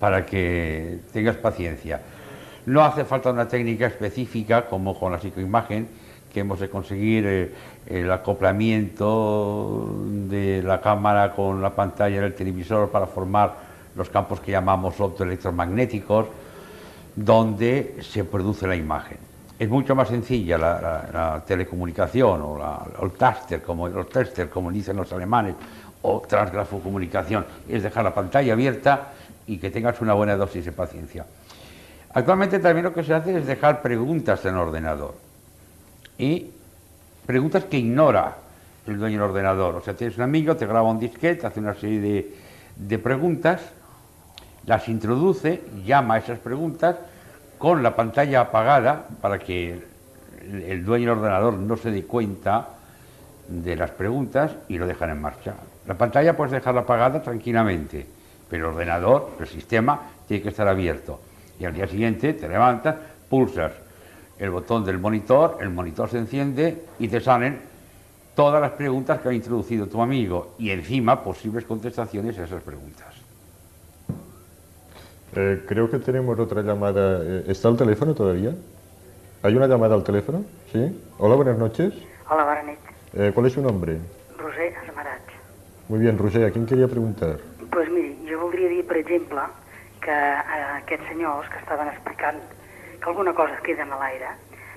Speaker 5: para que tengas paciencia. No hace falta una técnica específica como con la psicoimagen, que hemos de conseguir eh, el acoplamiento de la cámara con la pantalla del televisor para formar los campos que llamamos optoelectromagnéticos, donde se produce la imagen. Es mucho más sencilla la, telecomunicación o, la, el taster, como tester, como dicen los alemanes, o transgrafocomunicación. Es dejar la pantalla abierta y que tengas una buena dosis de paciencia. Actualmente también lo que se hace es dejar preguntas en el ordenador. Y preguntas que ignora el dueño del ordenador. O sea, tienes un amigo, te graba un disquete, hace una serie de, preguntas, las introduce, llama a esas preguntas con la pantalla apagada para que el, el dueño del ordenador no se dé cuenta de las preguntas y lo dejan en marcha. La pantalla puedes dejarla apagada tranquilamente, pero el ordenador, el sistema, tiene que estar abierto. Y al día siguiente te levantas, pulsas el botón del monitor, el monitor se enciende y te salen todas las preguntas que ha introducido tu amigo y encima posibles contestaciones a esas preguntas.
Speaker 3: Eh, creo que tenemos otra llamada. Eh, ¿Está el teléfono todavía? ¿Hay una llamada al teléfono? Sí. Hola, buenas noches.
Speaker 18: Hola, nit.
Speaker 3: Eh, ¿Cuál es su nombre?
Speaker 18: Roser Esmarats.
Speaker 3: Muy bien, Roger, ¿a quién quería preguntar?
Speaker 18: Pues miri, jo voldria dir, per exemple, que a aquests senyors que estaven explicant que alguna cosa es queda en l'aire,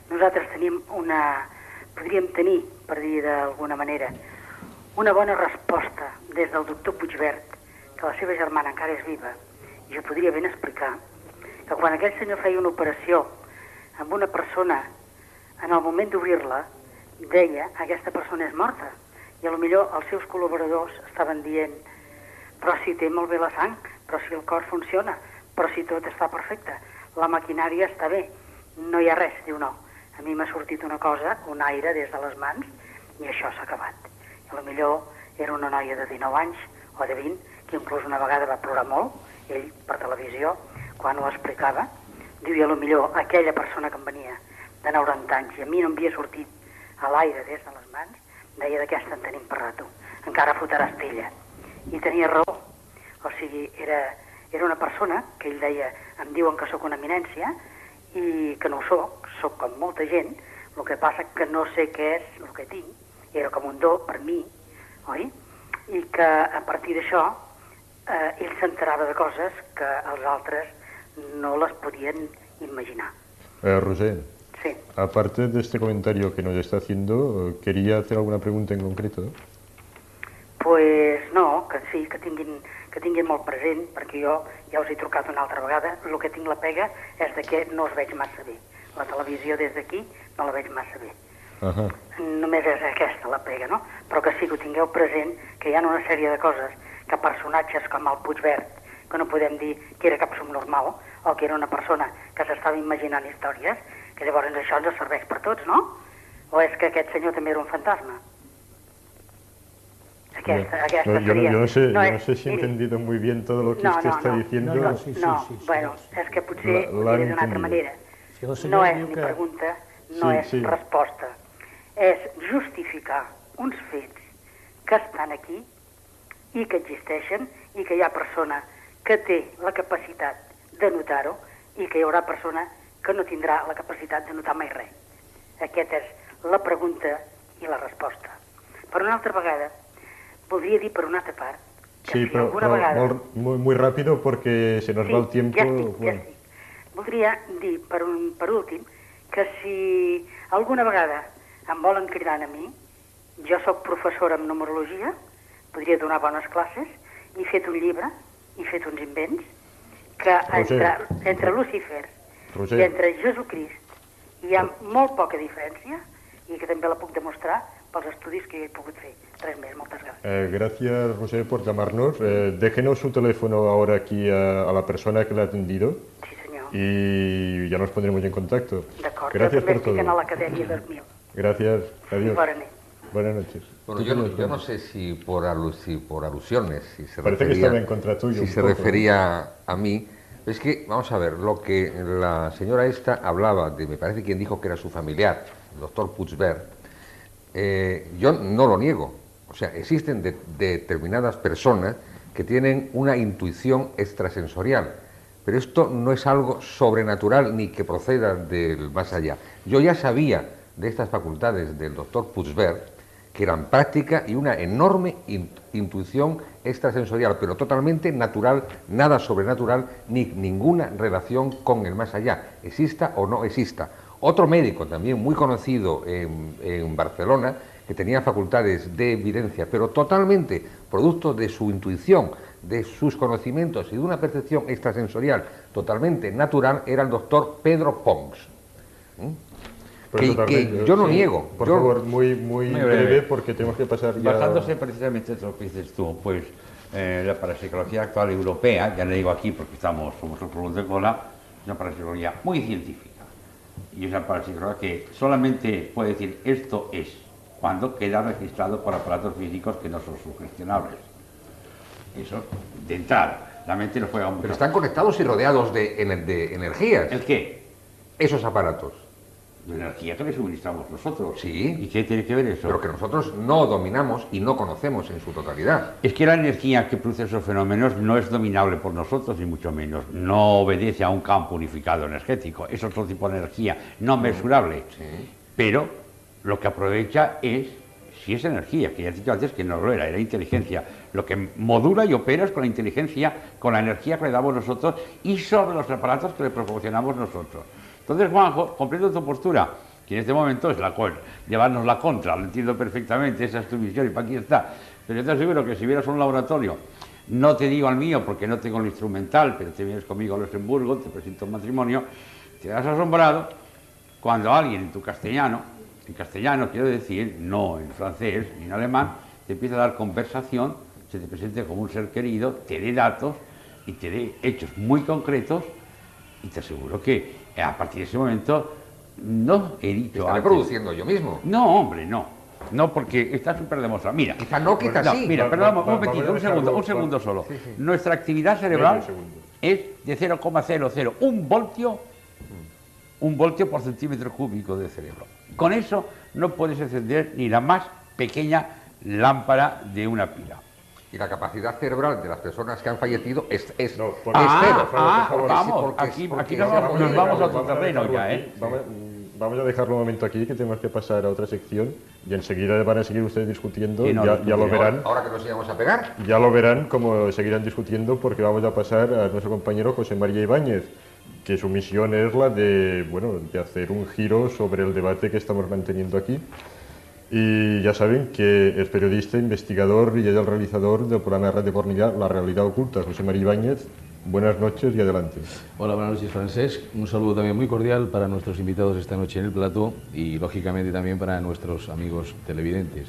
Speaker 18: nosaltres tenim una... podríem tenir, per dir d'alguna manera, una bona resposta des del doctor Puigvert, que la seva germana encara és viva, i jo podria ben explicar que quan aquell senyor feia una operació amb una persona, en el moment d'obrir-la, deia aquesta persona és morta. I a lo millor els seus col·laboradors estaven dient però si té molt bé la sang, però si el cor funciona, però si tot està perfecte, la maquinària està bé, no hi ha res, diu no. A mi m'ha sortit una cosa, un aire des de les mans, i això s'ha acabat. I a lo millor era una noia de 19 anys o de 20, que inclús una vegada va plorar molt, ell per televisió, quan ho explicava, diu, i a lo millor aquella persona que em venia de 90 anys i a mi no em havia sortit a l'aire des de les mans, deia d'aquesta en tenim per rato, encara fotràs pella. I tenia raó, o sigui, era, era una persona que ell deia, em diuen que sóc una eminència i que no ho sóc, sóc com molta gent, el que passa que no sé què és el que tinc, era com un do per mi, oi? I que a partir d'això eh, ell s'enterava de coses que els altres no les podien imaginar.
Speaker 3: Eh, Roger,
Speaker 18: Sí.
Speaker 3: aparte de este comentario que nos está haciendo, eh, ¿quería hacer alguna pregunta en concreto?
Speaker 18: pues no, que sí, que tinguin, que tinguin molt present, perquè jo ja us he trucat una altra vegada, el que tinc la pega és de que no us veig massa bé. La televisió des d'aquí no la veig massa bé.
Speaker 3: Ahà.
Speaker 18: Només és aquesta la pega, no? Però que sí que ho tingueu present, que hi ha una sèrie de coses que personatges com el Puigverd, que no podem dir que era cap subnormal, o que era una persona que s'estava imaginant històries, que llavors això ens serveix per tots, no? O és que aquest senyor també era un fantasma? Aquesta,
Speaker 3: No,
Speaker 18: aquesta
Speaker 3: yo, no,
Speaker 18: seria...
Speaker 3: yo no sé, yo
Speaker 18: és-
Speaker 3: no sé si he
Speaker 18: miri,
Speaker 3: entendido muy bien todo lo que
Speaker 18: no,
Speaker 3: usted
Speaker 18: no,
Speaker 3: está
Speaker 18: no,
Speaker 3: diciendo.
Speaker 18: No, no, bueno, és que potser ho diré d'una altra manera.
Speaker 4: Si el
Speaker 18: No és ni
Speaker 4: que-
Speaker 18: pregunta, no
Speaker 3: Sí,
Speaker 18: és
Speaker 3: sí.
Speaker 18: resposta. És justificar uns fets que estan aquí i que existeixen i que hi ha persona que té la capacitat de notar-ho i que hi haurà persona que no tindrà la capacitat de notar mai res. Aquesta és la pregunta i la resposta. Per una altra vegada, voldria dir per una altra part
Speaker 3: Sí,
Speaker 18: si alguna
Speaker 3: pero
Speaker 18: vegada-
Speaker 3: molt- muy, muy rápido porque se nos
Speaker 18: Sí,
Speaker 3: va el tiempo.
Speaker 18: ja estic, ja
Speaker 3: Bueno,
Speaker 18: estic. Voldria dir, per, un, per últim, que si alguna vegada em volen cridar a mi, jo sóc professora en numerologia, podria donar bones classes, i he fet un llibre, i he fet uns invents, que
Speaker 3: Roger.
Speaker 18: entre, entre Lucifer
Speaker 3: Roger.
Speaker 18: i entre Jesucrist hi ha molt poca diferència, i que també la puc demostrar pels estudis que he pogut fer. Res més, moltes gràcies.
Speaker 3: eh, gracias, José, por llamarnos. Eh, déjenos su teléfono ahora aquí a, a la persona que le ha atendido.
Speaker 18: Sí, senyor.
Speaker 3: Y ya nos pondremos en contacto.
Speaker 18: D'acord,
Speaker 3: Gracias
Speaker 18: jo també
Speaker 3: por todo.
Speaker 18: a l'Acadèmia 2000.
Speaker 3: Gracias. Adiós.
Speaker 18: Bona nit.
Speaker 3: Buenas noches.
Speaker 6: Bueno,
Speaker 3: ¿Tú
Speaker 6: yo yo no sé si por, si por alusiones, si se
Speaker 3: Parece que
Speaker 6: refería,
Speaker 3: estaba en contra tuyo
Speaker 6: si se
Speaker 3: poco, ¿no?
Speaker 6: refería a mí. Es que, vamos a ver, lo que la señora esta hablaba de, me parece quien dijo que era su familiar, el doctor Putzberg, eh, yo no lo niego. O sea, existen de- determinadas personas que tienen una intuición extrasensorial, pero esto no es algo sobrenatural ni que proceda del más allá. Yo ya sabía de estas facultades del doctor Putzberg que eran práctica y una enorme in- intuición extrasensorial, pero totalmente natural, nada sobrenatural, ni ninguna relación con el más allá, exista o no exista. Otro médico también muy conocido en, en Barcelona, que tenía facultades de evidencia, pero totalmente producto de su intuición, de sus conocimientos y de una percepción extrasensorial totalmente natural, era el doctor Pedro Pons. ¿Mm? Que, yo no
Speaker 3: sí.
Speaker 6: niego.
Speaker 3: Por
Speaker 6: yo-
Speaker 3: favor, muy, muy,
Speaker 5: Muy
Speaker 3: breve.
Speaker 5: breve.
Speaker 3: porque tenemos que pasar ya.
Speaker 5: Basándose precisamente en lo que dices tú, pues eh, la parapsicología actual europea, ya le digo aquí porque estamos, somos otros de cola, es una parapsicología muy científica. Y una parapsicología que solamente puede decir esto es, cuando queda registrado por aparatos físicos que no son sugestionables. Eso, de entrada, la mente no juega mucho.
Speaker 6: Pero están conectados y rodeados de energías.
Speaker 5: ¿El qué?
Speaker 6: Esos aparatos.
Speaker 5: La energía que le suministramos nosotros.
Speaker 6: Sí.
Speaker 5: ¿Y qué tiene que ver eso?
Speaker 6: Pero que nosotros no dominamos y no conocemos en su totalidad.
Speaker 5: Es que la energía que produce esos fenómenos no es dominable por nosotros, ni mucho menos. No obedece a un campo unificado energético. Es otro tipo de energía, no mesurable. Pero lo que aprovecha es, si es energía, que ya he dicho antes que no lo era, era inteligencia. Lo que modula y opera es con la inteligencia, con la energía que le damos nosotros y sobre los aparatos que le proporcionamos nosotros. Entonces, Juanjo, comprendo tu postura, que en este momento es la cual llevarnos la contra, lo entiendo perfectamente, esa es tu visión y para aquí está. Pero yo te aseguro que si vieras un laboratorio, no te digo al mío porque no tengo el instrumental, pero te vienes conmigo a Luxemburgo, te presento un matrimonio, te has asombrado cuando alguien en tu castellano, en castellano quiero decir, no en francés ni en alemán, te empieza a dar conversación, se te presente como un ser querido, te dé datos y te dé hechos muy concretos y te aseguro que a partir de ese momento no he dicho
Speaker 6: Estaré
Speaker 5: antes-
Speaker 6: produciendo yo mismo.
Speaker 5: No, hombre, no. No, porque está súper demostrado. Mira.
Speaker 6: Quizá no, quizá sí.
Speaker 5: Mira, perdón, un momentito, un segundo, un segundo solo.
Speaker 6: sí, sí.
Speaker 5: Nuestra actividad cerebral es de 0,00, un voltio, un voltio por centímetro cúbico de cerebro. Con eso no puedes encender ni la más pequeña lámpara de una pila.
Speaker 6: Y la capacidad cerebral de las personas que han fallecido es, es, es
Speaker 5: Ah,
Speaker 6: cero.
Speaker 5: ah,
Speaker 6: Porque sí,
Speaker 5: vamos,
Speaker 6: porque-
Speaker 5: aquí,
Speaker 6: porque
Speaker 5: aquí nos vamos, nos
Speaker 6: podido-
Speaker 5: vamos a otro terreno
Speaker 3: dejarlo
Speaker 5: ya,
Speaker 3: aquí.
Speaker 5: ¿eh?
Speaker 3: Vamos, vamos a dejarlo un momento aquí, que tenemos que pasar a otra sección y enseguida van a seguir ustedes discutiendo.
Speaker 5: Sí, no,
Speaker 3: ya,
Speaker 5: no,
Speaker 3: ya lo verán.
Speaker 6: Ahora que nos íbamos a pegar.
Speaker 3: Ya lo verán como seguirán discutiendo porque vamos a pasar a nuestro compañero José María Ibáñez, que su misión es la de, bueno, de hacer un giro sobre el debate que estamos manteniendo aquí. Y ya saben que es periodista, investigador y es el realizador del programa de Radio Pornilla La Realidad Oculta. José María Ibáñez, Buenas noches y adelante.
Speaker 19: Hola, buenas noches, Francesc. Un saludo también muy cordial para nuestros invitados esta noche en el plató y, lógicamente, también para nuestros amigos televidentes.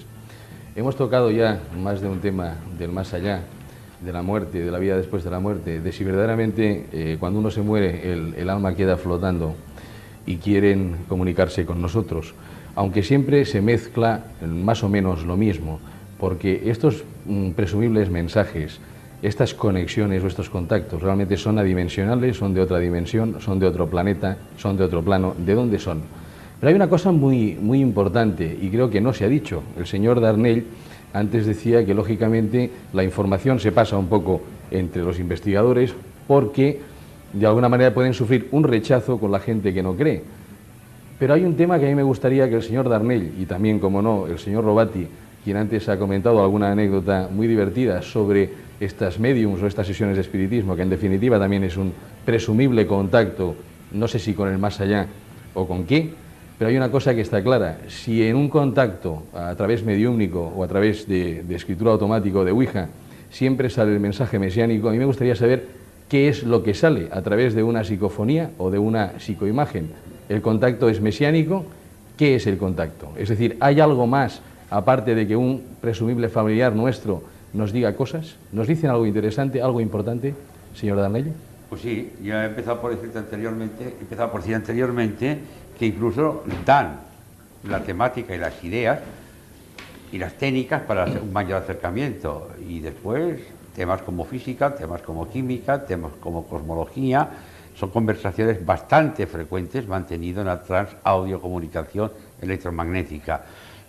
Speaker 19: Hemos tocado ya más de un tema del más allá, de la muerte, de la vida después de la muerte, de si verdaderamente eh, cuando uno se muere el, el alma queda flotando y quieren comunicarse con nosotros, aunque siempre se mezcla más o menos lo mismo, porque estos mm, presumibles mensajes, estas conexiones o estos contactos realmente son adimensionales, son de otra dimensión, son de otro planeta, son de otro plano. ¿De dónde son? Pero hay una cosa muy, muy importante y creo que no se ha dicho. El señor Darnell antes decía que lógicamente la información se pasa un poco entre los investigadores porque de alguna manera pueden sufrir un rechazo con la gente que no cree. Pero hay un tema que a mí me gustaría que el señor Darnell y también, como no, el señor Robati, quien antes ha comentado alguna anécdota muy divertida sobre estas mediums o estas sesiones de espiritismo, que en definitiva también es un presumible contacto, no sé si con el más allá o con qué, pero hay una cosa que está clara, si en un contacto a través mediúmnico o a través de, escritura automática o de Ouija siempre sale el mensaje mesiánico, a mí me gustaría saber qué es lo que sale a través de una psicofonía o de una psicoimagen. ¿El contacto es mesiánico? ¿Qué es el contacto? Es decir, ¿hay algo más aparte de que un presumible familiar nuestro nos diga cosas? ¿Nos dicen algo interesante, algo importante, señor Danelli?
Speaker 5: Pues sí, ya he empezado por decirte anteriormente, he empezado por decir anteriormente que incluso dan la temática y las ideas y las técnicas para un mayor acercamiento. Y después temas como física, temas como química, temas como cosmología, son conversaciones bastante frecuentes mantenidas en la transaudiocomunicación electromagnética.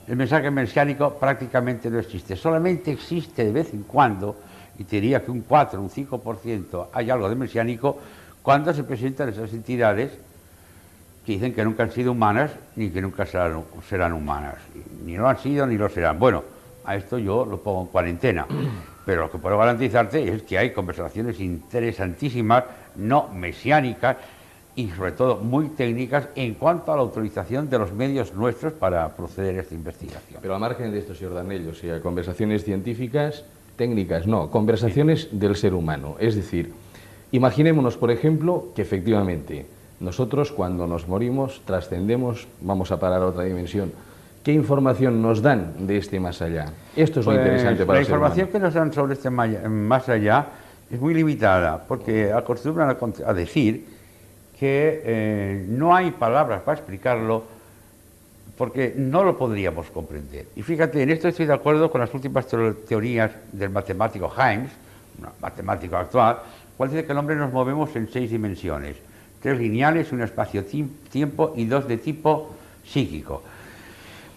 Speaker 5: El mensaje mesiánico prácticamente no existe, solamente existe de vez en cuando, y te diría que un 4, un 5% hay algo de mesiánico, cuando se presentan esas entidades que dicen que nunca han sido humanas ni que nunca serán, serán humanas, ni lo han sido ni lo serán. Bueno, a esto yo lo pongo en cuarentena, pero lo que puedo garantizarte es que hay conversaciones interesantísimas, no mesiánicas, y sobre todo muy técnicas en cuanto a la autorización de los medios nuestros para proceder a esta investigación.
Speaker 19: Pero a margen de esto, señor Danello, o sea, conversaciones científicas, técnicas, no, conversaciones del ser humano. Es decir, imaginémonos, por ejemplo, que efectivamente nosotros cuando nos morimos trascendemos, vamos a parar a otra dimensión. ¿Qué información nos dan de este más allá? Esto es muy pues, interesante para
Speaker 5: La información que nos dan sobre este más allá es muy limitada, porque acostumbran a decir que eh, no hay palabras para explicarlo porque no lo podríamos comprender. Y fíjate, en esto estoy de acuerdo con las últimas teorías del matemático Himes, un matemático actual, cual dice que el hombre nos movemos en seis dimensiones, tres lineales, un espacio-tiempo y dos de tipo psíquico.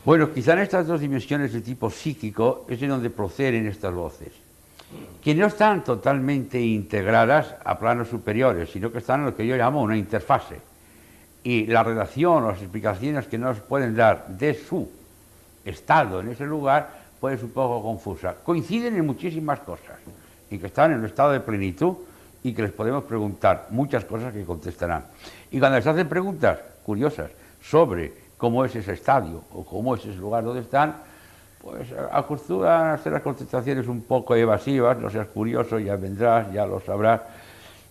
Speaker 5: Bueno, quizá en estas dos dimensiones de tipo psíquico es de donde proceden estas voces que no están totalmente integradas a planos superiores, sino que están en lo que yo llamo una interfase. Y la relación o las explicaciones que nos pueden dar de su estado en ese lugar puede ser un poco confusa. Coinciden en muchísimas cosas, y que están en un estado de plenitud y que les podemos preguntar muchas cosas que contestarán. Y cuando les hacen preguntas curiosas sobre cómo es ese estadio o cómo es ese lugar donde están, pues acostumbran a hacer las contestaciones un poco evasivas, no seas curioso, ya vendrás, ya lo sabrás.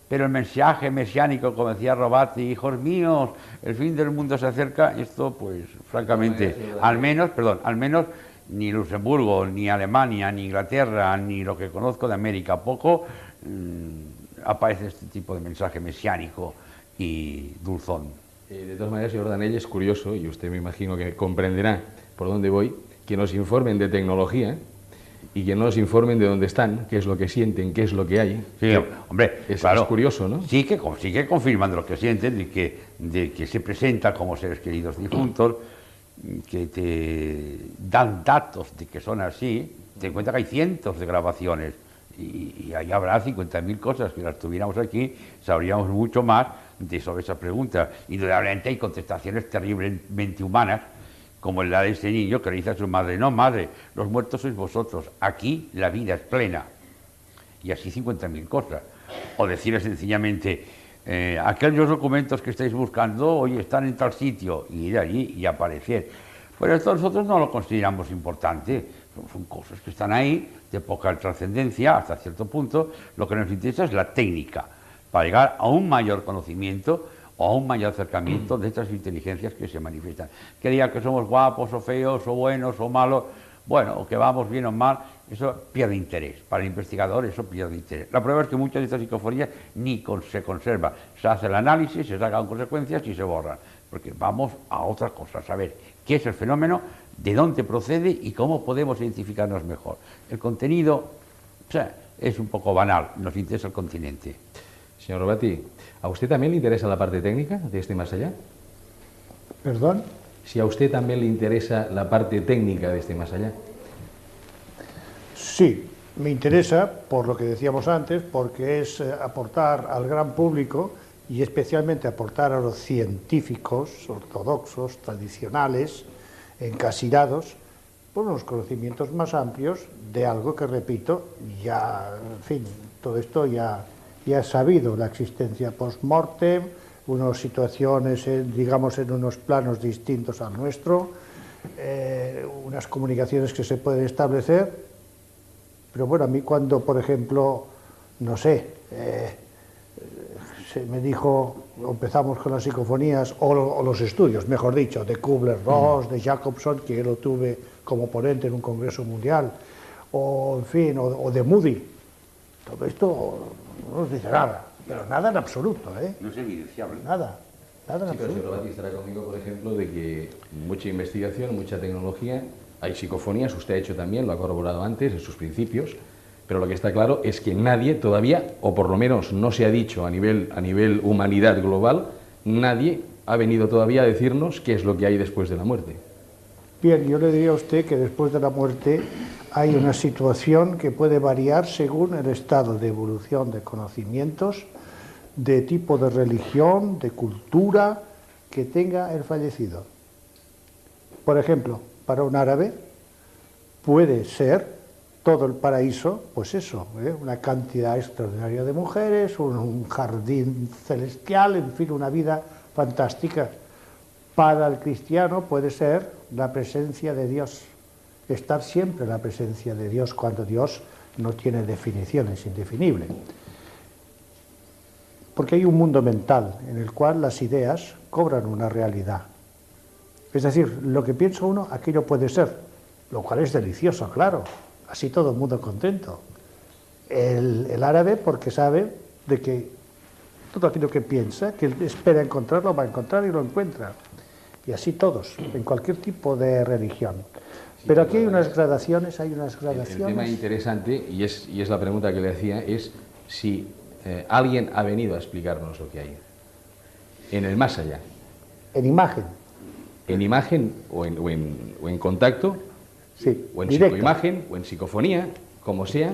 Speaker 5: Pero el mensaje mesiánico, como decía Robati, hijos míos, el fin del mundo se acerca, esto pues francamente, al menos, perdón, al menos ni Luxemburgo, ni Alemania, ni Inglaterra, ni lo que conozco de América poco, mm, aparece este tipo de mensaje mesiánico y dulzón.
Speaker 19: Eh, de todas maneras, señor Danell, es curioso, y usted me imagino que comprenderá por dónde voy, que nos informen de tecnología y que nos informen de dónde están, qué es lo que sienten, qué es lo que hay.
Speaker 5: Sí, hombre,
Speaker 19: es, claro, curioso, ¿no?
Speaker 5: Sí que, sigue confirmando lo que sienten, de que, de que se presenta como seres queridos difuntos, que te dan datos de que son así, te cuenta que hay cientos de grabaciones y, ahí habrá 50.000 cosas que las tuviéramos aquí, sabríamos mucho más de sobre esa pregunta. Indudablemente hay contestaciones terriblemente humanas como la de ese niño que le dice a su madre, no madre, los muertos sois vosotros, aquí la vida es plena. Y así 50.000 cosas. O decirle sencillamente, eh, aquellos documentos que estáis buscando hoy están en tal sitio, y ir allí y aparecer. Pero esto nosotros no lo consideramos importante, son cosas que están ahí, de poca trascendencia hasta cierto punto, lo que nos interesa es la técnica. para llegar a un mayor conocimiento o a un mayor acercamiento de estas inteligencias que se manifiestan. Que diga que somos guapos o feos o buenos o malos, bueno, o que vamos bien o mal, eso pierde interés. Para el investigador eso pierde interés. La prueba es que muchas de estas psicofonías ni se conserva. Se hace el análisis, se sacan consecuencias y se borran. Porque vamos a otra cosa, a saber qué es el fenómeno, de dónde procede y cómo podemos identificarnos mejor. El contenido o sea, es un poco banal, nos interesa el continente.
Speaker 19: Señor Robati, ¿a usted también le interesa la parte técnica de este más allá?
Speaker 4: ¿Perdón?
Speaker 19: Si a usted también le interesa la parte técnica de este más allá.
Speaker 4: Sí, me interesa, por lo que decíamos antes, porque es eh, aportar al gran público y especialmente aportar a los científicos ortodoxos, tradicionales, encasillados, por unos conocimientos más amplios de algo que, repito, ya, en fin, todo esto ya, ya sabido, la existencia post-mortem, unas situaciones, digamos, en unos planos distintos al nuestro, eh, unas comunicaciones que se pueden establecer, pero bueno, a mí cuando, por ejemplo, no sé, eh, se me dijo, empezamos con las psicofonías, o, los estudios, mejor dicho, de Kubler-Ross, de Jacobson, que yo lo tuve como ponente en un congreso mundial, o en fin, o, de Moody. Todo esto no nos dice nada, pero nada en absoluto, ¿eh?
Speaker 5: No es evidenciable.
Speaker 4: Nada, nada en
Speaker 19: sí,
Speaker 4: absoluto.
Speaker 19: Pero estará conmigo, por ejemplo, de que mucha investigación, mucha tecnología, hay psicofonías, usted ha hecho también, lo ha corroborado antes, en sus principios, pero lo que está claro es que nadie todavía, o por lo menos no se ha dicho a nivel, a nivel humanidad global, nadie ha venido todavía a decirnos qué es lo que hay después de la muerte.
Speaker 4: Bien, yo le diría a usted que después de la muerte hay una situación que puede variar según el estado de evolución de conocimientos, de tipo de religión, de cultura que tenga el fallecido. Por ejemplo, para un árabe puede ser todo el paraíso, pues eso, ¿eh? una cantidad extraordinaria de mujeres, un, jardín celestial, en fin, una vida fantástica. Para el cristiano puede ser la presencia de Dios, estar siempre en la presencia de Dios cuando Dios no tiene definición, es indefinible. Porque hay un mundo mental en el cual las ideas cobran una realidad. Es decir, lo que piensa uno, aquello puede ser, lo cual es delicioso, claro, así todo el mundo contento. El, árabe porque sabe de que todo aquello que piensa, que espera encontrarlo, va a encontrar y lo encuentra. Y así todos, en cualquier tipo de religión. Pero aquí hay unas gradaciones, hay unas gradaciones.
Speaker 19: El, tema interesante, y es, y es la pregunta que le hacía, es si eh, alguien ha venido a explicarnos lo que hay. En el más allá.
Speaker 4: En imagen.
Speaker 19: En imagen o en, o en, o en contacto
Speaker 4: Sí,
Speaker 19: o en psicoimagen, o en psicofonía, como sea,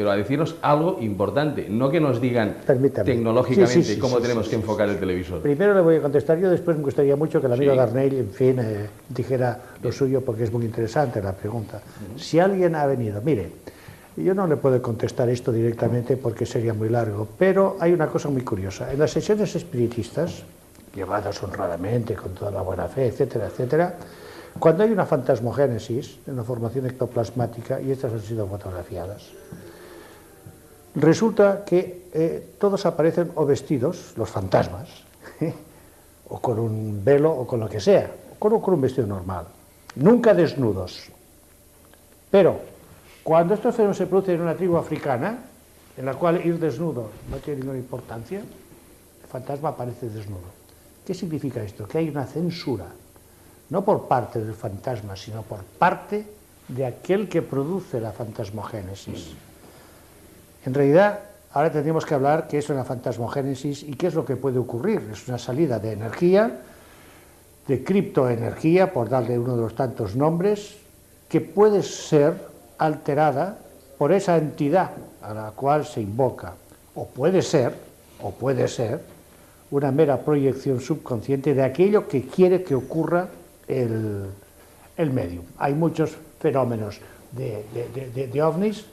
Speaker 19: pero a decirnos algo importante, no que nos digan tecnológicamente cómo tenemos que enfocar el televisor.
Speaker 4: Primero le voy a contestar yo, después me gustaría mucho que el amigo Darnell, en fin, eh, dijera lo suyo porque es muy interesante la pregunta. Si alguien ha venido, mire, yo no le puedo contestar esto directamente porque sería muy largo, pero hay una cosa muy curiosa. En las sesiones espiritistas, llevadas honradamente, con toda la buena fe, etcétera, etcétera, cuando hay una fantasmogénesis, una formación ectoplasmática, y estas han sido fotografiadas, resulta que eh, todos aparecen o vestidos, los fantasmas, o con un velo o con lo que sea, o con, con un vestido normal, nunca desnudos. Pero cuando estos fenómenos se producen en una tribu africana, en la cual ir desnudo no tiene ninguna importancia, el fantasma aparece desnudo. ¿Qué significa esto? Que hay una censura no por parte del fantasma, sino por parte de aquel que produce la fantasmogénesis. En realidad, ahora tendríamos que hablar qué es una fantasmogénesis y qué es lo que puede ocurrir. Es una salida de energía, de criptoenergía, por darle uno de los tantos nombres, que puede ser alterada por esa entidad a la cual se invoca. O puede ser, o puede ser, una mera proyección subconsciente de aquello que quiere que ocurra el, el medium. Hay muchos fenómenos de, de, ovnis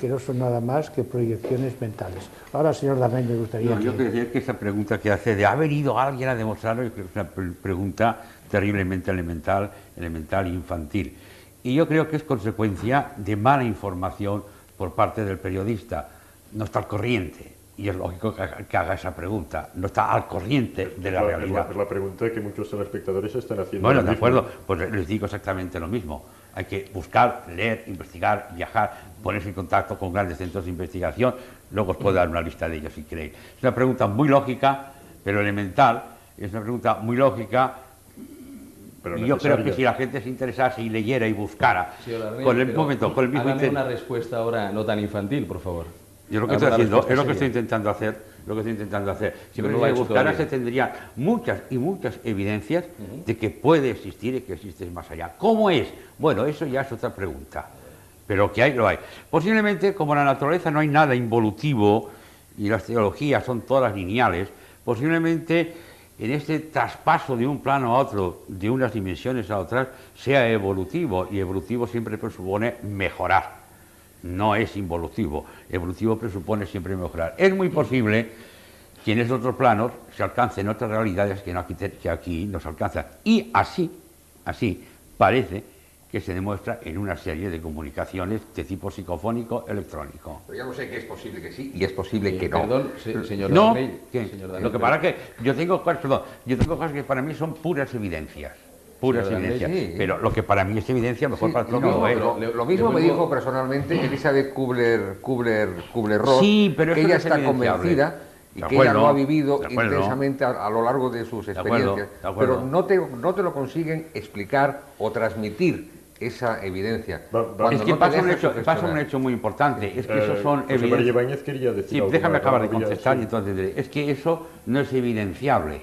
Speaker 4: que no son nada más que proyecciones mentales. Ahora, señor Damián, me gustaría...
Speaker 5: Yo creo que esa pregunta que hace de ¿ha venido alguien a demostrarlo? es una pregunta terriblemente elemental, elemental infantil. Y yo creo que es consecuencia de mala información por parte del periodista. No está al corriente y es lógico que, que haga esa pregunta. No está al corriente de la
Speaker 3: Es
Speaker 5: realidad.
Speaker 3: Es la pregunta que muchos telespectadores están haciendo.
Speaker 5: Bueno, de
Speaker 3: mismo.
Speaker 5: acuerdo, pues les digo exactamente lo mismo. Hay que buscar, leer, investigar, viajar, ponerse en contacto con grandes centros de investigación. Luego os puedo dar una lista de ellos si queréis. Es una pregunta muy lógica, pero elemental. Es una pregunta muy lógica.
Speaker 3: Pero
Speaker 5: y yo creo que si la gente se interesase y leyera y buscara,
Speaker 19: Arnel,
Speaker 5: con el momento, con el mismo interés.
Speaker 19: una respuesta ahora no tan infantil, por favor.
Speaker 5: Yo lo que estoy haciendo, es lo que estoy intentando hacer, lo que estoy intentando hacer. Si
Speaker 19: no lo
Speaker 5: buscara, se tendrían muchas y muchas evidencias de que puede existir y que existe más allá. ¿Cómo es? Bueno, eso ya es otra pregunta. Pero que hay, lo hay. Posiblemente, como en la naturaleza no hay nada involutivo y las teologías son todas lineales, posiblemente en este traspaso de un plano a otro, de unas dimensiones a otras, sea evolutivo. Y evolutivo siempre presupone mejorar no es involutivo. Evolutivo presupone siempre mejorar. Es muy posible que en esos otros planos se alcancen otras realidades que, aquí, que aquí nos alcanzan. Y así, así, parece que se demuestra en una serie de comunicaciones de tipo psicofónico electrónico.
Speaker 6: Pero ya lo sé que es posible que sí y es posible
Speaker 19: Eh,
Speaker 6: que no.
Speaker 19: perdón, se- señor
Speaker 5: no,
Speaker 19: señor
Speaker 5: lo que pasa es que yo tengo cosas, perdón, yo tengo cosas que para mí son puras evidencias. Puras
Speaker 6: Señor
Speaker 5: evidencias.
Speaker 6: sí.
Speaker 5: Pero lo que para mí es evidencia, mejor para
Speaker 6: No,
Speaker 5: otro no, ¿eh?
Speaker 6: lo, lo mismo me dijo personalmente Elizabeth Kubler, Kubler, Kubler-Ross,
Speaker 5: Sí, pero
Speaker 6: que ella
Speaker 5: no es
Speaker 6: está convencida y
Speaker 5: De
Speaker 6: que ella
Speaker 5: acuerdo,
Speaker 6: lo ha vivido
Speaker 5: acuerdo.
Speaker 6: intensamente a, a lo largo de sus
Speaker 5: acuerdo,
Speaker 6: experiencias,
Speaker 5: de acuerdo.
Speaker 6: pero no te, no te lo consiguen explicar o transmitir esa evidencia.
Speaker 5: Es que pasa, un hecho, pasa un hecho muy importante, es que
Speaker 3: Eh,
Speaker 5: esos son
Speaker 3: José María
Speaker 5: evidencias-
Speaker 3: quería decir
Speaker 5: Sí,
Speaker 3: algo,
Speaker 5: déjame
Speaker 3: me
Speaker 5: acabar de contestar
Speaker 3: sí.
Speaker 5: y entonces diré, es que eso no es evidenciable.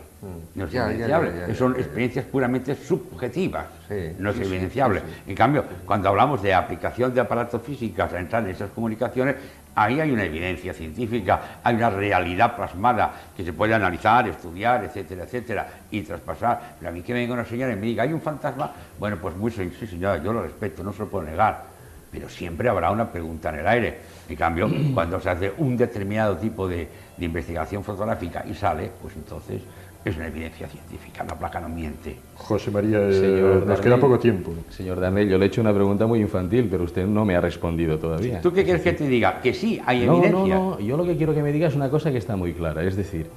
Speaker 5: No es
Speaker 6: Ya,
Speaker 5: evidenciable,
Speaker 6: ya, ya, ya,
Speaker 5: son
Speaker 6: ya.
Speaker 5: experiencias puramente subjetivas, no es
Speaker 6: sí, sí,
Speaker 5: evidenciable.
Speaker 6: sí,
Speaker 5: En cambio, cuando hablamos de aplicación de aparatos físicos a entrar en esas comunicaciones, ahí hay una evidencia científica, hay una realidad plasmada que se puede analizar, estudiar, etcétera, etcétera, y traspasar. Pero a mí que venga una señora y me diga, hay un fantasma, bueno, pues muy sí, señora, yo lo respeto, no se lo puedo negar pero siempre habrá una pregunta en el aire. En cambio, cuando se hace un determinado tipo de investigación fotográfica y sale, pues entonces es una evidencia científica, la placa no miente.
Speaker 3: José María, eh,
Speaker 19: Señor
Speaker 3: nos queda poco tiempo.
Speaker 19: Señor Darnell, yo le he hecho una pregunta muy infantil, pero usted no me ha respondido todavía.
Speaker 5: ¿Tú qué quieres que te diga? Que sí, hay
Speaker 19: No,
Speaker 5: evidencia.
Speaker 19: no, no. Yo lo que quiero que me diga es una cosa que está muy clara. Es decir,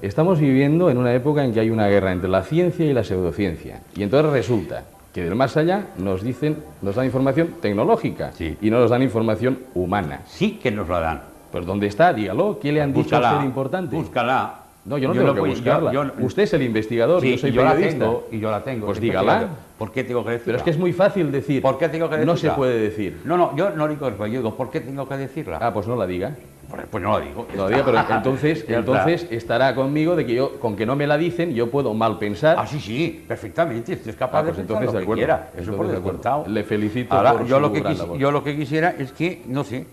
Speaker 19: estamos viviendo en una época en que hay una guerra entre la ciencia y la pseudociencia. Y entonces resulta que del más allá nos dicen, nos dan información tecnológica y no nos dan información humana.
Speaker 5: Sí que nos la dan.
Speaker 19: Pues ¿dónde está? Dígalo. ¿Qué le han dicho a
Speaker 5: Búscala,
Speaker 19: usted importante?
Speaker 5: Búscala.
Speaker 19: No, yo no
Speaker 5: Yo
Speaker 19: tengo
Speaker 5: no
Speaker 19: que
Speaker 5: yo-
Speaker 19: buscarla.
Speaker 5: yo
Speaker 19: usted es el investigador,
Speaker 5: Sí,
Speaker 19: yo soy
Speaker 5: yo la
Speaker 19: periodista.
Speaker 5: tengo, y yo la tengo.
Speaker 19: Pues dígala.
Speaker 5: ¿Por qué tengo que decirla?
Speaker 19: Pero es que es muy fácil decir.
Speaker 5: ¿Por qué tengo que decirla?
Speaker 19: No se puede decir.
Speaker 5: No, no, yo no digo eso, yo digo, ¿por qué tengo que decirla?
Speaker 19: Ah, pues no la diga.
Speaker 5: Pues, pues no la digo.
Speaker 19: No la diga, pero entonces, entonces estará conmigo de que yo, con que no me la dicen, yo puedo mal pensar.
Speaker 5: Ah, sí, sí, perfectamente. Usted es capaz
Speaker 19: Ah,
Speaker 5: de
Speaker 19: pues
Speaker 5: pensar
Speaker 19: entonces
Speaker 5: lo
Speaker 19: de
Speaker 5: que
Speaker 19: acuerdo.
Speaker 5: quiera. Eso
Speaker 19: Entonces
Speaker 5: por
Speaker 19: de acuerdo. Le felicito
Speaker 5: Ahora,
Speaker 19: por
Speaker 5: yo
Speaker 19: su
Speaker 5: lo que
Speaker 19: gran
Speaker 5: quis-
Speaker 19: labor.
Speaker 5: Yo lo que quisiera es que, no sé,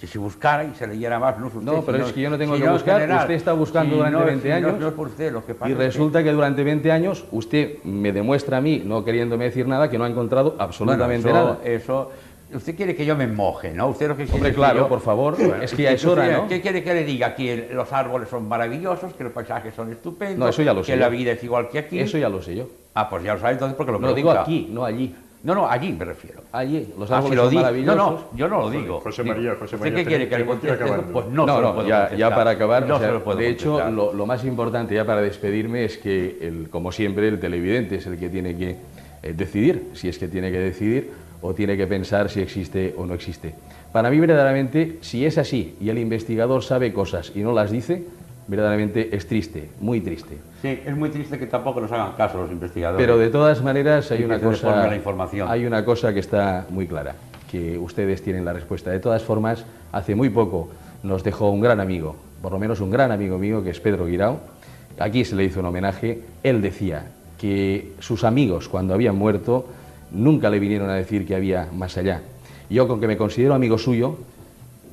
Speaker 5: que se buscara y se leyera más. No, usted,
Speaker 19: No, pero
Speaker 5: sino-
Speaker 19: es que yo no tengo que buscar.
Speaker 5: general.
Speaker 19: Usted está buscando durante
Speaker 5: no,
Speaker 19: 20
Speaker 5: sí, no,
Speaker 19: años.
Speaker 5: No, es por usted, lo que pasa
Speaker 19: Y
Speaker 5: es que-
Speaker 19: resulta que durante 20 años usted me demuestra a mí, no queriéndome decir nada, que no ha encontrado absolutamente
Speaker 5: Bueno,
Speaker 19: nada.
Speaker 5: eso, eso, usted quiere que yo me moje, ¿no? Usted lo que quiere
Speaker 19: Hombre, claro,
Speaker 5: yo-
Speaker 19: por favor,
Speaker 5: Bueno,
Speaker 19: es que ya es hora, ¿no?
Speaker 5: ¿Qué quiere que le diga? Que los árboles son maravillosos, que los paisajes son estupendos,
Speaker 19: No, eso ya lo sé
Speaker 5: que la vida es igual que aquí.
Speaker 19: Eso ya lo sé yo.
Speaker 5: Ah, pues ya lo sabe entonces porque lo
Speaker 19: No, digo
Speaker 5: pregunta.
Speaker 19: aquí, no allí.
Speaker 5: No, no, allí me refiero.
Speaker 19: Allí, los
Speaker 5: Ah,
Speaker 19: árboles
Speaker 5: si lo
Speaker 19: son.
Speaker 5: No, no, yo no lo digo.
Speaker 3: José María, José
Speaker 5: ¿Usted
Speaker 3: María,
Speaker 5: qué quiere que le conteste. Pues no,
Speaker 19: no,
Speaker 5: se lo
Speaker 19: no, ya, para acabar,
Speaker 5: No
Speaker 19: o sea,
Speaker 5: se lo puedo
Speaker 19: de hecho, lo más importante ya para despedirme es que, el, como siempre, el televidente es el que tiene que eh, decidir, si es que tiene que decidir o tiene que pensar si existe o no existe. Para mí, verdaderamente, si es así y el investigador sabe cosas y no las dice, verdaderamente es triste, muy triste.
Speaker 5: Sí, es muy triste que tampoco nos hagan caso los investigadores.
Speaker 19: Pero de todas maneras hay una cosa,
Speaker 5: la información.
Speaker 19: hay una cosa que está muy clara, que ustedes tienen la respuesta. De todas formas, hace muy poco nos dejó un gran amigo, por lo menos un gran amigo mío, que es Pedro Guirao. Aquí se le hizo un homenaje. Él decía que sus amigos, cuando habían muerto, nunca le vinieron a decir que había más allá. Yo, con que me considero amigo suyo,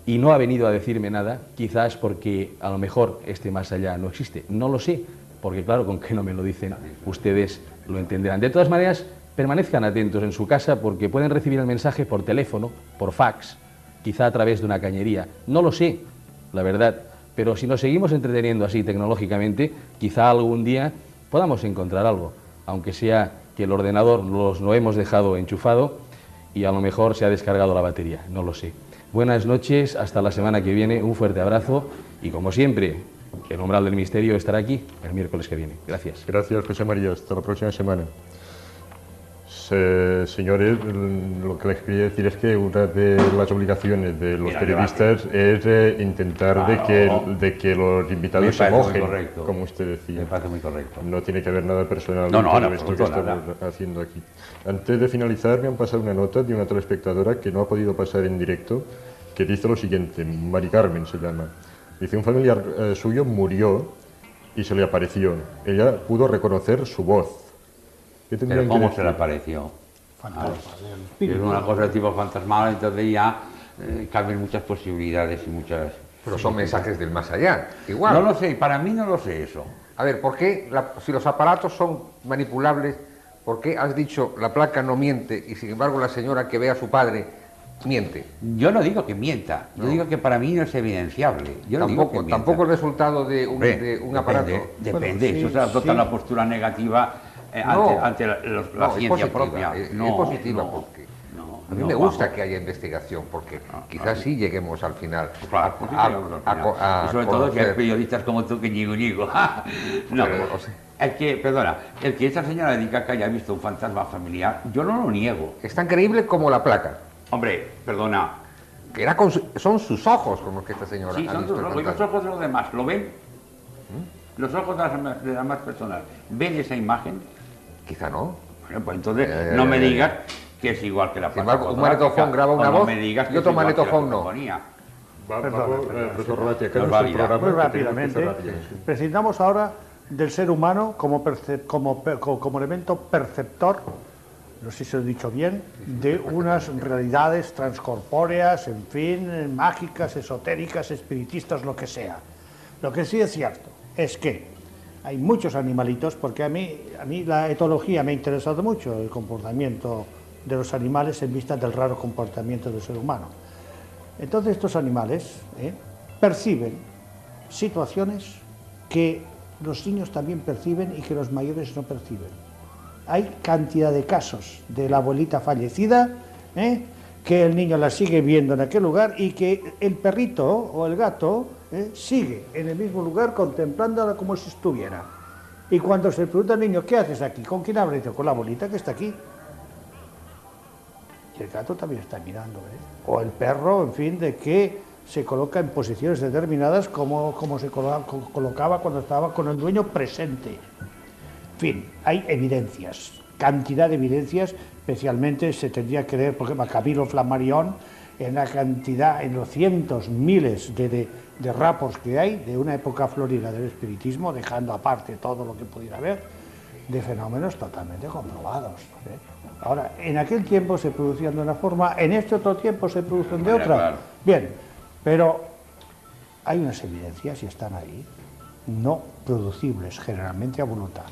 Speaker 19: y no ha venido a decirme nada, quizás porque a lo mejor este más allá no existe. No lo sé, porque claro, con que no me lo dicen, ustedes lo entenderán. De todas maneras, permanezcan atentos en su casa porque pueden recibir el mensaje por teléfono, por fax, quizá a través de una cañería. No lo sé, la verdad, pero si nos seguimos entreteniendo así tecnológicamente, quizá algún día podamos encontrar algo, aunque sea que el ordenador los, lo hemos dejado enchufado y a lo mejor se ha descargado la batería, no lo sé. Buenas noches, hasta la semana que viene, un fuerte abrazo y como siempre, el umbral del misterio estará aquí el miércoles que viene. Gracias.
Speaker 3: Gracias, José María. Hasta la próxima semana. Se- señores, lo que les quería decir es que una de las obligaciones de los
Speaker 5: Ir al
Speaker 3: periodistas es eh, intentar de,
Speaker 5: Claro.
Speaker 3: que, de que los invitados
Speaker 5: Me
Speaker 3: se mojen, como usted decía.
Speaker 5: Me parece muy correcto.
Speaker 3: No tiene que haber nada personal
Speaker 5: No, no, en
Speaker 3: esto que estamos
Speaker 5: nada.
Speaker 3: haciendo aquí. Antes de finalizar, me han pasado una nota de una telespectadora que no ha podido pasar en directo, que dice lo siguiente, Mari Carmen se llama. Dice, un familiar eh, suyo murió y se le apareció. Ella pudo reconocer su voz. ¿Qué
Speaker 5: Pero ¿cómo
Speaker 3: decir?
Speaker 5: se le apareció?
Speaker 4: Fantasma,
Speaker 5: Es una cosa de tipo fantasmal, entonces ya eh, cambian muchas posibilidades y muchas...
Speaker 6: Pero son mensajes del más allá, igual.
Speaker 5: No lo sé, para mí no lo sé eso.
Speaker 6: A ver, ¿por qué la- si los aparatos son manipulables, por qué has dicho la placa no miente y sin embargo la señora que ve a su padre miente?
Speaker 5: Yo no digo que mienta, yo
Speaker 6: No.
Speaker 5: digo que para mí no es evidenciable. Yo no digo
Speaker 6: tampoco,
Speaker 5: que
Speaker 6: tampoco el resultado de un,
Speaker 5: Hombre,
Speaker 6: de un aparato.
Speaker 5: Depende, depende.
Speaker 6: Bueno,
Speaker 5: eso se adopta
Speaker 6: sí.
Speaker 5: la postura negativa eh,
Speaker 6: No.
Speaker 5: ante, ante la, los- la
Speaker 6: No, es
Speaker 5: ciencia
Speaker 6: positiva,
Speaker 5: propia.
Speaker 6: es- positiva porque A mí me gusta
Speaker 5: vamos.
Speaker 6: que haya investigación porque quizás sí lleguemos al final
Speaker 5: Claro,
Speaker 6: a,
Speaker 5: pues
Speaker 6: a-
Speaker 5: al final.
Speaker 6: co- a
Speaker 5: y sobre todo que hay periodistas como tú que ñigo ñigo. no,
Speaker 6: Pero, o sea-
Speaker 5: el que, perdona, el que esta señora dedica que haya visto un fantasma familiar, yo no lo niego.
Speaker 6: Es tan creíble como la placa.
Speaker 5: Hombre, perdona.
Speaker 6: Que era con su- son sus ojos con los que esta señora
Speaker 5: Sí,
Speaker 6: ha
Speaker 5: son
Speaker 6: visto
Speaker 5: sus
Speaker 6: el
Speaker 5: ojos, y los ojos de los demás, ¿lo ven? Los ojos de las, demás- de las demás personas, ¿ven esa imagen?
Speaker 6: Quizá no.
Speaker 5: Bueno, pues entonces
Speaker 6: Ya, ya,
Speaker 5: no me
Speaker 6: ya.
Speaker 5: digas que es igual que la
Speaker 6: embargo, un magnetofón graba una
Speaker 5: o no
Speaker 6: voz
Speaker 5: me digas
Speaker 6: y
Speaker 5: que
Speaker 6: otro
Speaker 5: que la
Speaker 6: magnetofón no.
Speaker 3: eh,
Speaker 4: Muy rápidamente, prescindamos ahora del ser humano como, percep- como, como elemento perceptor, no sé si lo he dicho bien, de unas realidades transcorpóreas, en fin, mágicas, esotéricas, espiritistas, lo que sea. Lo que sí es cierto es que hay muchos animalitos, porque a mí, a mí la etología me ha interesado mucho, el comportamiento de los animales en vista del raro comportamiento del ser humano. Entonces estos animales ¿eh? perciben situaciones que los niños también perciben y que los mayores no perciben. Hay cantidad de casos de la abuelita fallecida, ¿eh? que el niño la sigue viendo en aquel lugar y que el perrito o el gato ¿eh? sigue en el mismo lugar contemplándola como si estuviera. Y cuando se pregunta al niño, ¿qué haces aquí? ¿Con quién hablas? Dice, Con la abuelita que está aquí. Y el gato también está mirando, ¿eh? O el perro, en fin, de que se coloca en posiciones determinadas como, como se colo- co- colocaba cuando estaba con el dueño presente. En fin, hay evidencias, cantidad de evidencias, especialmente se tendría que ver, por ejemplo, a Camilo Flammarion, en la cantidad, en los cientos, miles de, de, de rapos que hay de una época florida del espiritismo, dejando aparte todo lo que pudiera haber, de fenómenos totalmente comprobados. ¿eh? Ahora, en aquel tiempo se producían de una forma, en este otro tiempo se producen de otra.
Speaker 5: claro.
Speaker 4: Bien, pero hay unas evidencias y están ahí, no producibles generalmente a voluntad.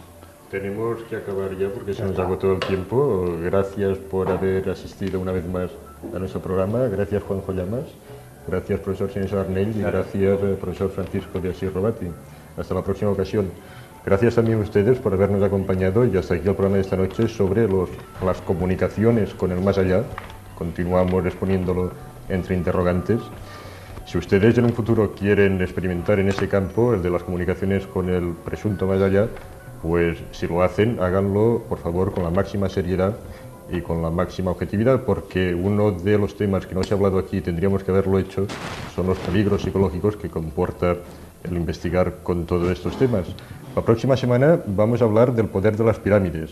Speaker 3: Tenemos que acabar ya porque se nos agotó el tiempo. Gracias por haber asistido una vez más a nuestro programa. Gracias Juanjo Llamas. Gracias profesor Sinesio Arnell y gracias eh, profesor Francisco de Asís Robati. Hasta la próxima ocasión. Gracias también a ustedes por habernos acompañado y hasta aquí el programa de esta noche sobre los, las comunicaciones con el más allá. Continuamos exponiéndolo entre interrogantes. Si ustedes en un futuro quieren experimentar en ese campo, el de las comunicaciones con el presunto más allá, pues si lo hacen, háganlo por favor con la máxima seriedad y con la máxima objetividad, porque uno de los temas que no se ha hablado aquí, tendríamos que haberlo hecho, son los peligros psicológicos que comporta el investigar con todos estos temas. La próxima semana vamos a hablar del poder de las pirámides.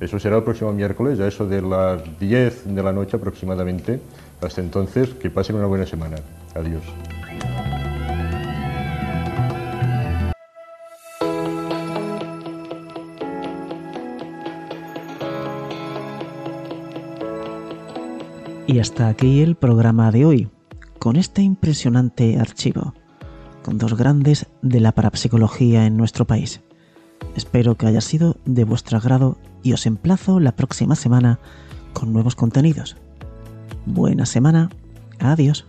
Speaker 3: Eso será el próximo miércoles, a eso de las 10 de la noche aproximadamente. Hasta entonces, que pasen una buena semana. Adiós.
Speaker 1: Y hasta aquí el programa de hoy, con este impresionante archivo, con dos grandes de la parapsicología en nuestro país. Espero que haya sido de vuestro agrado y os emplazo la próxima semana con nuevos contenidos. Buena semana, adiós.